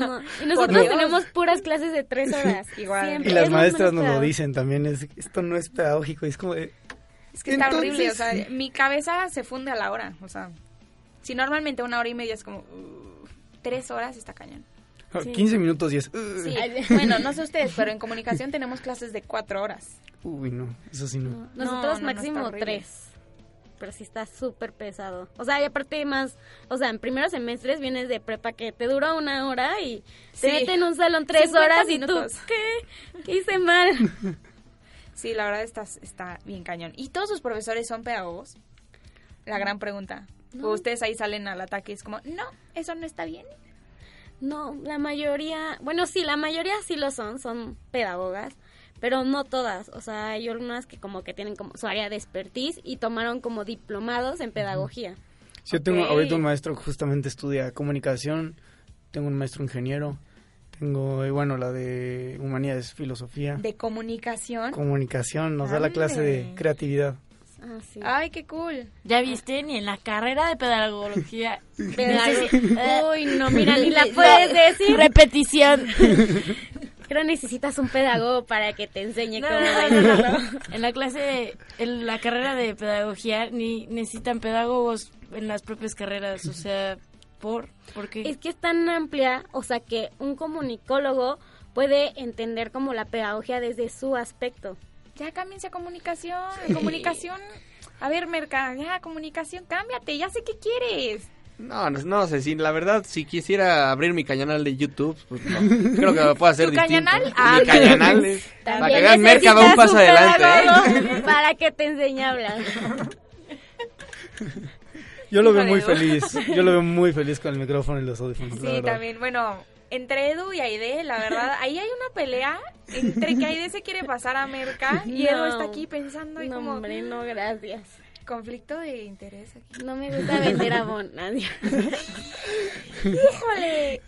nosotros tenemos puras clases de tres horas. Igual. Y las maestras nos lo dicen también, es, esto no es pedagógico, es como de... Es que está horrible, o sea, mi cabeza se funde a la hora, o sea, si normalmente una hora y media es como uh, tres horas, está cañón. 15 ah, minutos y es... Sí, bueno, no sé ustedes, pero en comunicación tenemos clases de cuatro horas. Uy, no, eso sí no. nosotros máximo tres. Pero sí está súper pesado. O sea, y aparte más, o sea, en primeros semestres vienes de prepa que te dura una hora y te meten en un salón tres horas y tú, ¿qué? ¿Qué hice mal? Sí, la verdad está, está bien cañón. ¿Y todos sus profesores son pedagogos? La gran pregunta. Ustedes ahí salen al ataque y es como, no, eso no está bien. No, la mayoría, bueno, sí, la mayoría sí lo son, son pedagogas, pero no todas. O sea, hay algunas que como que tienen como su área de expertise y tomaron como diplomados en pedagogía. Sí, yo tengo ahorita un maestro que justamente estudia comunicación, tengo un maestro ingeniero, tengo, y bueno, la de humanidades, filosofía. ¿De comunicación? Comunicación, nos da la clase de creatividad. Ah, sí. Ay, qué cool. Ya viste, ni en la carrera de pedagogía. Uy, no, mira, ni la puedes decir. Repetición. Creo necesitas un pedagogo para que te enseñe cómo En la clase, en la carrera de pedagogía, ni necesitan pedagogos en las propias carreras, o sea, ¿por? ¿Por qué? Es que es tan amplia, o sea, que un comunicólogo puede entender como la pedagogía desde su aspecto ya cámbiense a comunicación, comunicación. A ver, Merca, ya, comunicación, cámbiate, ya sé qué quieres. No, no, no sé, si la verdad, si quisiera abrir mi canal de YouTube, pues no, creo que me puedo hacer ¿Tu distinto. Cañanal? Ah, mi cañanal? para que vean Merca va un paso adelante. ¿eh? Para que te enseñe a hablar. Yo lo veo muy feliz, yo lo veo muy feliz con el micrófono y los audífonos. Sí, también, bueno, entre Edu y Aide, la verdad, ahí hay una pelea entre que Aide se quiere pasar a Merca y Edu está aquí pensando y no, como... hombre, no, gracias. Conflicto de interés aquí. No me gusta vender abón, nadie. Híjole.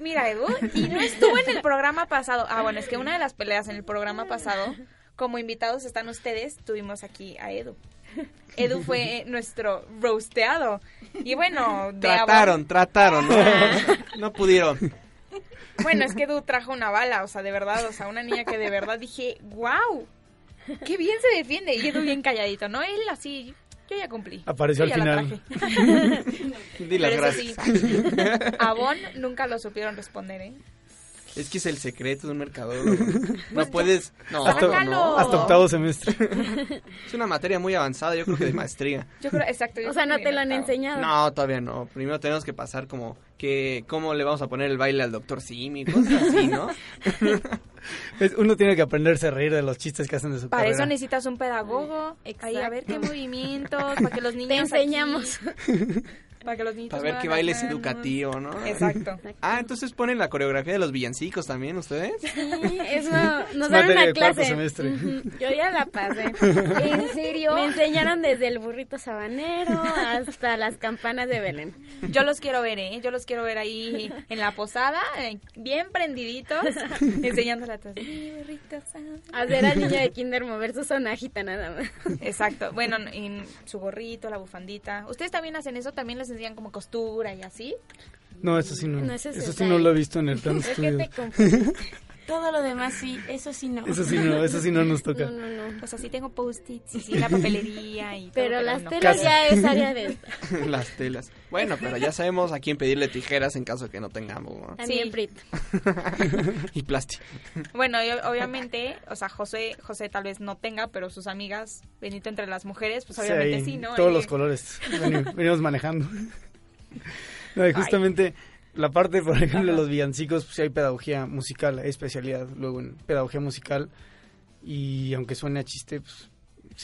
Mira, Edu, y no estuvo en el programa pasado. Ah, bueno, es que una de las peleas en el programa pasado, como invitados están ustedes, tuvimos aquí a Edu. Edu fue nuestro roasteado. Y bueno, de trataron, trataron, no, no pudieron. Bueno, es que Edu trajo una bala, o sea, de verdad, o sea, una niña que de verdad dije, wow, qué bien se defiende. Y Edu bien calladito, ¿no? Él así, yo ya cumplí. Apareció Yo al ya la final. traje. Di las Pero eso gracias. sí, a Bon nunca lo supieron responder, ¿eh? Es que es el secreto de un mercadólogo. No puedes. No, Hasta, no. hasta octavo semestre. Es una materia muy avanzada, yo creo que de maestría. Yo creo, exacto. yo O sea, no te lo han enseñado. No, todavía no. Primero tenemos que pasar como que cómo le vamos a poner el baile al doctor Simi, cosas así, ¿no? Uno tiene que aprenderse a reír de los chistes que hacen de su Para carrera. eso necesitas un pedagogo. Ahí a ver qué movimientos, para que los niños. Te enseñamos. aquí- para que los niños. Para ver qué muevan baile las es manos. educativo, ¿no? Exacto. Ah, entonces ponen la coreografía de los villancicos también, ¿ustedes? Sí, eso nos Es dan una clase. semestre. Yo ya la pasé. ¿En serio? Me enseñaron desde el burrito sabanero hasta las campanas de Belén. Yo los quiero ver, ¿eh? Yo los quiero ver ahí en la posada, eh, bien prendiditos, enseñándole a todos. "Mi burrito sabe". Hacer al niño de kinder mover su sonajita nada más. Exacto. Bueno, en su gorrito, la bufandita. ¿Ustedes también hacen eso? ¿También les enseñan como costura y así? No, eso sí no. No, eso es sí no lo he visto en el plan de Es que estudio. te confundiste. Todo lo demás sí, eso sí no. Eso sí no, eso sí no nos toca. No, no, no. O sea, sí tengo post-its y sí la papelería y todo, Pero las telas ya es área de... Las telas. Bueno, pero ya sabemos a quién pedirle tijeras en caso de que no tengamos, ¿no? También Sí. Prit. Y plástico. Bueno, y obviamente, o sea, José, José tal vez no tenga, pero sus amigas, Benito entre las mujeres, pues obviamente sí, ¿no? Todos los colores veni- venimos manejando. No, y justamente la parte, por ejemplo, de los villancicos, pues sí hay pedagogía musical, hay especialidad luego en pedagogía musical. Y aunque suene a chiste, pues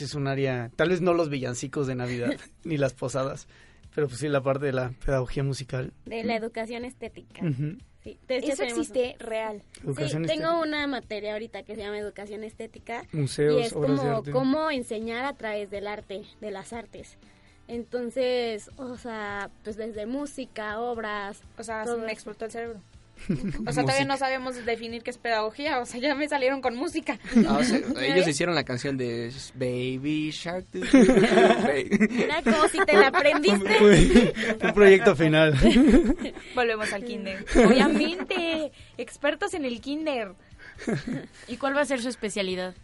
es un área, tal vez no los villancicos de Navidad, ni las posadas, pero pues sí la parte de la pedagogía musical. De la educación estética. Ujú. Sí, Eso existe real. Sí, tengo una materia ahorita que se llama educación estética. Museos, y es obras de como arte. cómo enseñar a través del arte, de las artes. Entonces, o sea, pues desde música, obras. O sea, todo se me explotó el cerebro. O sea, todavía no sabemos definir qué es pedagogía, o sea, ya me salieron con música. Ah, o sea, ellos hicieron la canción de Baby Shark. como si te la aprendiste. Fue un proyecto final. Volvemos al kinder. Obviamente, expertos en el kinder. ¿Y cuál va a ser su especialidad?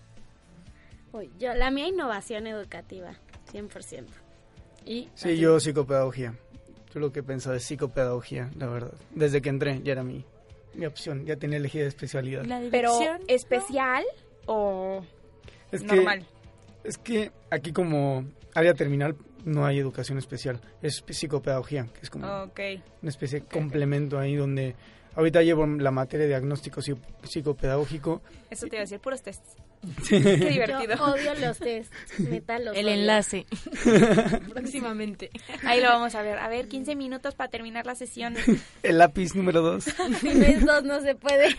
Uy, yo, la mía innovación educativa, 100%. ¿Y Sí, yo psicopedagogía. Yo lo que pensaba es psicopedagogía, la verdad. Desde que entré ya era mi, mi opción, ya tenía elegida especialidad. la Pero? ¿especial o Es que, normal? es que aquí como área terminal no hay educación especial, es psicopedagogía, que es como una especie de complemento ahí donde ahorita llevo la materia de diagnóstico psi- psicopedagógico. Eso te iba a decir, puros tests. Qué Yo divertido. odio los test, neta los El odio. enlace. Próximamente. Ahí lo vamos a ver. A ver, 15 minutos para terminar la sesión. El lápiz número dos. Si no es dos, no se puede.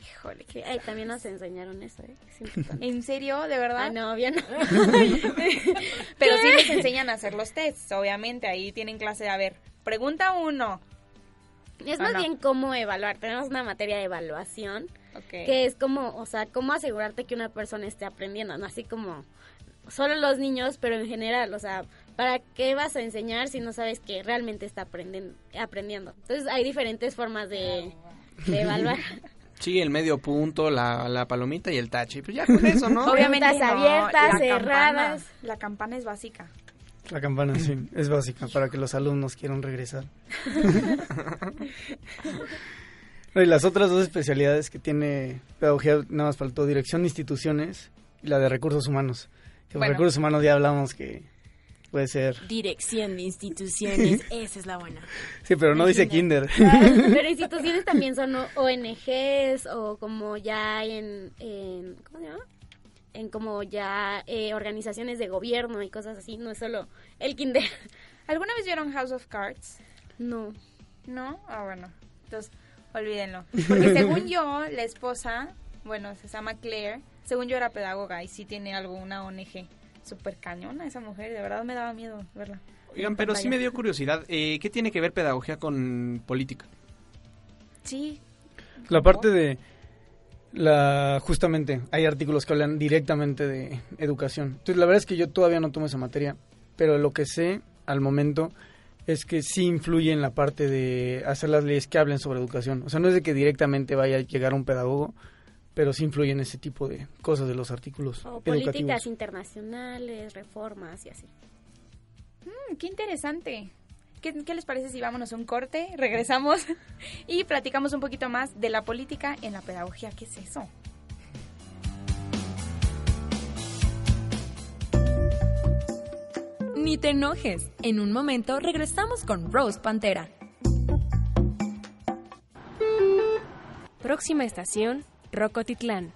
Híjole, Sí, ay, también nos enseñaron eso, ¿eh? Es. ¿En serio? ¿De verdad? Ah, no, no. Pero sí les enseñan a hacer los tests, obviamente. Ahí tienen clase de, a ver, pregunta uno. Es Ah, más no. bien cómo evaluar. Tenemos una materia de evaluación Que es como, o sea, cómo asegurarte que una persona esté aprendiendo, no así como solo los niños, pero en general, o sea, ¿para qué vas a enseñar si no sabes que realmente está aprenden- aprendiendo? Entonces hay diferentes formas de, de evaluar. Sí, el medio punto, la, la palomita y el tache. Pues ya con eso, ¿no? Obviamente abiertas, la cerradas. campana- la campana es básica. La campana, sí, es básica para que los alumnos quieran regresar. No, y las otras dos especialidades que tiene pedagogía, nada más faltó dirección de instituciones y la de recursos humanos. Que con Bueno. recursos humanos ya hablamos que puede ser... Dirección de instituciones, esa es la buena. Sí, pero no dice kinder. kinder. Pero instituciones también son ONGs o como ya en, en ¿cómo se llama? En como ya eh, organizaciones de gobierno y cosas así, no es solo el kinder. ¿Alguna vez vieron House of Cards? No. ¿No? Ah, bueno. Entonces, olvídenlo. Porque según yo, la esposa, bueno, se llama Claire, según yo era pedagoga y sí tiene algo, una ONG. súper cañona esa mujer, de verdad me daba miedo verla. Oigan, pero sí me dio curiosidad, eh, ¿qué tiene que ver pedagogía con política? Sí. La parte de la justamente hay artículos que hablan directamente de educación. Entonces, la verdad es que yo todavía no tomo esa materia, pero lo que sé al momento es que sí influye en la parte de hacer las leyes que hablen sobre educación. O sea, no es de que directamente vaya a llegar un pedagogo, pero sí influye en ese tipo de cosas de los artículos o políticas internacionales, reformas y así. Mm, qué interesante. ¿Qué, ¿Qué, les parece si vámonos a un corte, regresamos y platicamos un poquito más de la política en la pedagogía? ¿Qué es eso? Ni te enojes. En un momento regresamos con Rose Pantera. Próxima estación, Rocotitlán.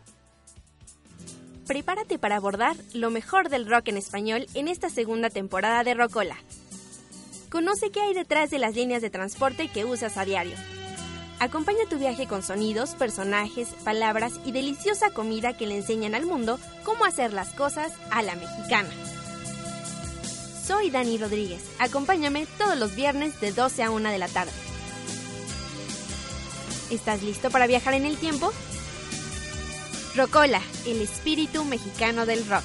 Prepárate para abordar lo mejor del rock en español en esta segunda temporada de Rocola. Conoce qué hay detrás de las líneas de transporte que usas a diario. Acompaña tu viaje con sonidos, personajes, palabras y deliciosa comida que le enseñan al mundo cómo hacer las cosas a la mexicana. Soy Dani Rodríguez. Acompáñame todos los viernes de 12 a 1 de la tarde. ¿Estás listo para viajar en el tiempo? Rocola, el espíritu mexicano del rock.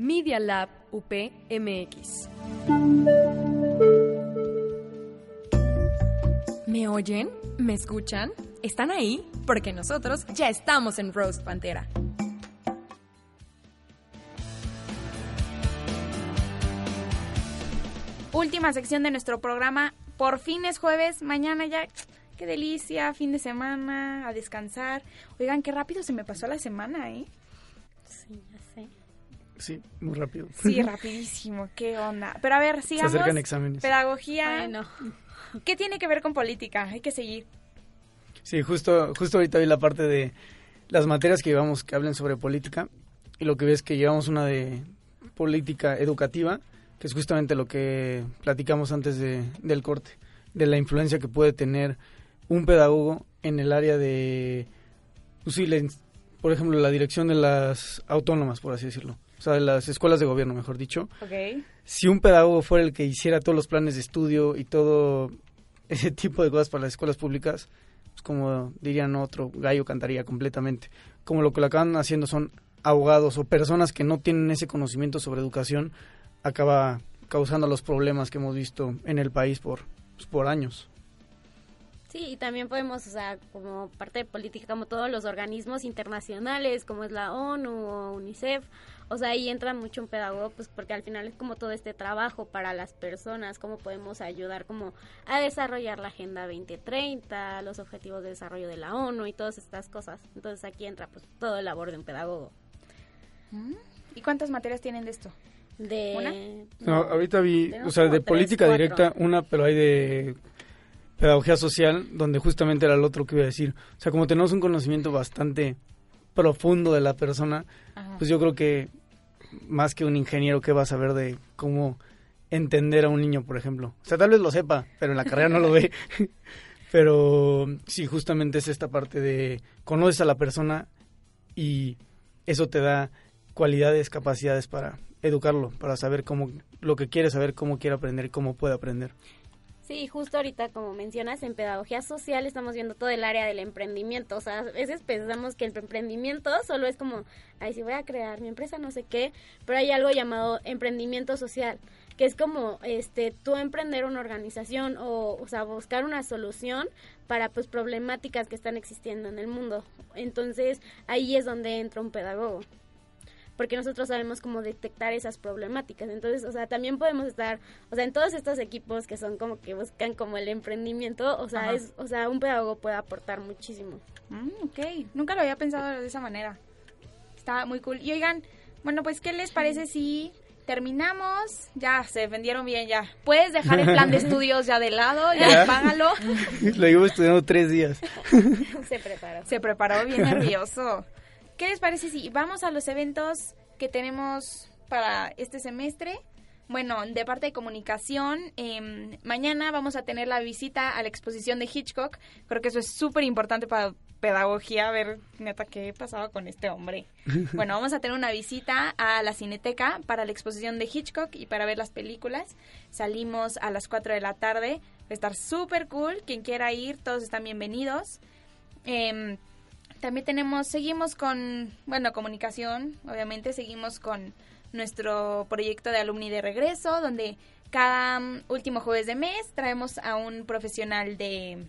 Media Lab UPMX. ¿Me oyen? ¿Me escuchan? ¿Están ahí? Porque nosotros ya estamos en Rose Pantera. Última sección de nuestro programa. Por fin es jueves, mañana ya. Qué delicia, fin de semana, a descansar. Oigan, qué rápido se me pasó la semana, ¿eh? Sí, ya sé. Sí, muy rápido. Sí, rapidísimo, qué onda. Pero a ver, sigamos. Se acercan exámenes. Pedagogía. Ay, no. ¿Qué tiene que ver con política? Hay que seguir. Sí, justo, justo ahorita vi la parte de las materias que llevamos que hablen sobre política y lo que ves que llevamos una de política educativa, que es justamente lo que platicamos antes de, del corte, de la influencia que puede tener un pedagogo en el área de, pues sí, la- por ejemplo, la dirección de las autónomas, por así decirlo, o sea, de las escuelas de gobierno, mejor dicho. Ok. Si un pedagogo fuera el que hiciera todos los planes de estudio y todo ese tipo de cosas para las escuelas públicas, pues como dirían otro, gallo cantaría completamente. Como lo que lo acaban haciendo son abogados o personas que no tienen ese conocimiento sobre educación, acaba causando los problemas que hemos visto en el país por, pues, por años. Sí, y también podemos, o sea, como parte de política, como todos los organismos internacionales, como es la ONU o UNICEF, o sea, ahí entra mucho un pedagogo, pues porque al final es como todo este trabajo para las personas, cómo podemos ayudar como a desarrollar la Agenda 2030, los objetivos de desarrollo de la ONU y todas estas cosas. Entonces aquí entra pues todo el labor de un pedagogo. Mm. ¿Y cuántas materias tienen de esto? De... ¿Una? No, ahorita vi, o sea, de tres, política cuatro. directa una, pero hay de pedagogía social, donde justamente era el otro que iba a decir. O sea, como tenemos un conocimiento bastante profundo de la persona, Ajá. pues yo creo que más que un ingeniero que va a saber de cómo entender a un niño, por ejemplo. O sea, tal vez lo sepa, pero en la carrera no lo ve. pero sí, justamente es esta parte de conoces a la persona y eso te da cualidades, capacidades para educarlo, para saber cómo lo que quiere saber, cómo quiere aprender cómo puede aprender. Sí, justo ahorita, como mencionas, en pedagogía social estamos viendo todo el área del emprendimiento. O sea, a veces pensamos que el emprendimiento solo es como, ay, si voy a crear mi empresa, no sé qué, pero hay algo llamado emprendimiento social, que es como, este, tú emprender una organización o, o sea, buscar una solución para, pues, problemáticas que están existiendo en el mundo. Entonces, ahí es donde entra un pedagogo. Porque nosotros sabemos cómo detectar esas problemáticas. Entonces, o sea, también podemos estar, o sea, en todos estos equipos que son como que buscan como el emprendimiento, o sea, es, o sea, un pedagogo puede aportar muchísimo. Mm, ok, nunca lo había pensado de esa manera. Está muy cool. Y oigan, bueno, pues, ¿qué les parece si terminamos? Ya, se vendieron bien, ya. Puedes dejar el plan de estudios ya de lado, ya, Ya. págalo. Lo llevo estudiando tres días. Se preparó. Se preparó bien nervioso. ¿Qué les parece si vamos a los eventos que tenemos para este semestre? Bueno, de parte de comunicación, em, mañana vamos a tener la visita a la exposición de Hitchcock. Creo que eso es súper importante para pedagogía, a ver, neta, qué pasaba con este hombre. Bueno, vamos a tener una visita a la Cineteca para la exposición de Hitchcock y para ver las películas. Salimos a las 4 de la tarde. Va a estar súper cool. Quien quiera ir, todos están bienvenidos. Em, también tenemos, seguimos con, bueno, comunicación, obviamente, seguimos con nuestro proyecto de alumni de regreso, donde cada mm, último jueves de mes traemos a un profesional de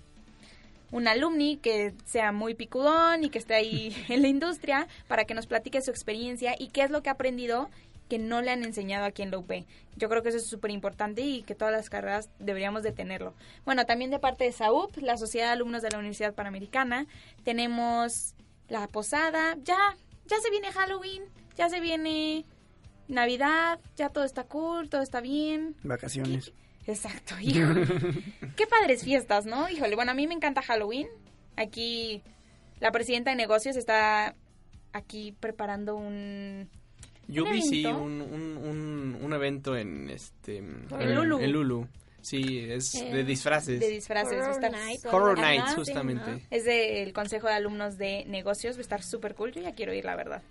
un alumni que sea muy picudón y que esté ahí en la industria para que nos platique su experiencia y qué es lo que ha aprendido que no le han enseñado aquí en la UP. Yo creo que eso es súper importante y que todas las carreras deberíamos de tenerlo. Bueno, también de parte de SAUP, la Sociedad de Alumnos de la Universidad Panamericana, tenemos la posada, ya, ya se viene Halloween, ya se viene Navidad, ya todo está cool, todo está bien. Vacaciones. Exacto, híjole. Qué padres fiestas, ¿no? Híjole, bueno, a mí me encanta Halloween. Aquí la presidenta de negocios está aquí preparando un... Yo un vi sí evento. un, un, un, un evento en este En Lulu. en Lulu. Sí, es de Eh, disfraces. De disfraces. Horror estar Nights, sí, justamente. Es del Consejo de Alumnos de Negocios. Va a estar súper cool. Yo ya quiero ir, la verdad.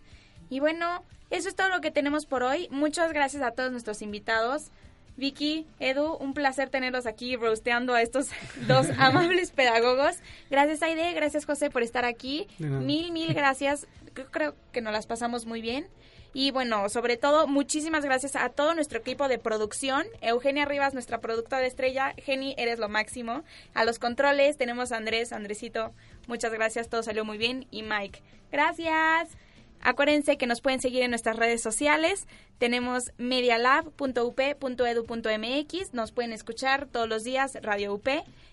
Y bueno, eso es todo lo que tenemos por hoy. Muchas gracias a todos nuestros invitados. Vicky, Edu, un placer tenerlos aquí rosteando a estos dos amables pedagogos. Gracias Aide, gracias José por estar aquí. Mil, mil gracias. Yo creo que nos las pasamos muy bien. Y bueno, sobre todo, muchísimas gracias a todo nuestro equipo de producción. Eugenia Rivas, nuestra productora estrella. Geni, eres lo máximo. A los controles tenemos a Andrés, Andresito. Muchas gracias, todo salió muy bien. Y Mike, gracias. Acuérdense que nos pueden seguir en nuestras redes sociales. Tenemos medialab.up.edu.mx. Nos pueden escuchar todos los días Radio UP.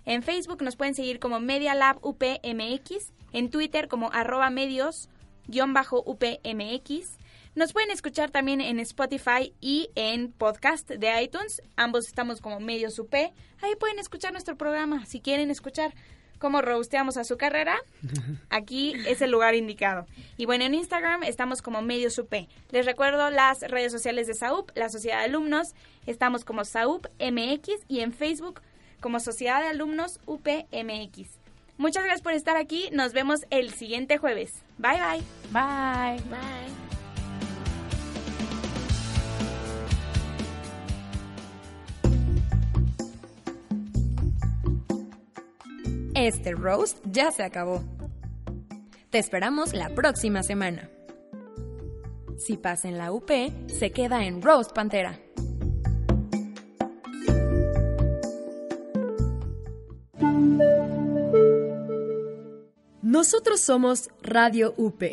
En Facebook nos pueden seguir como Medialab UPMX. En Twitter como arroba medios guion bajo UPMX. Nos pueden escuchar también en Spotify y en podcast de iTunes. Ambos estamos como Medios UP. Ahí pueden escuchar nuestro programa. Si quieren escuchar cómo robusteamos a su carrera, aquí es el lugar indicado. Y bueno, en Instagram estamos como Medios UP. Les recuerdo las redes sociales de SAUP, la Sociedad de Alumnos. Estamos como SAUP MX y en Facebook como Sociedad de Alumnos UPMX. Muchas gracias por estar aquí. Nos vemos el siguiente jueves. Bye bye. Bye. Bye. Este roast ya se acabó. Te esperamos la próxima semana. Si pasa en la UP, se queda en Roast Pantera. Nosotros somos Radio UP,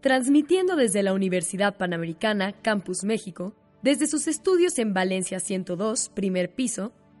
transmitiendo desde la Universidad Panamericana, Campus México, desde sus estudios en Valencia 102, primer piso,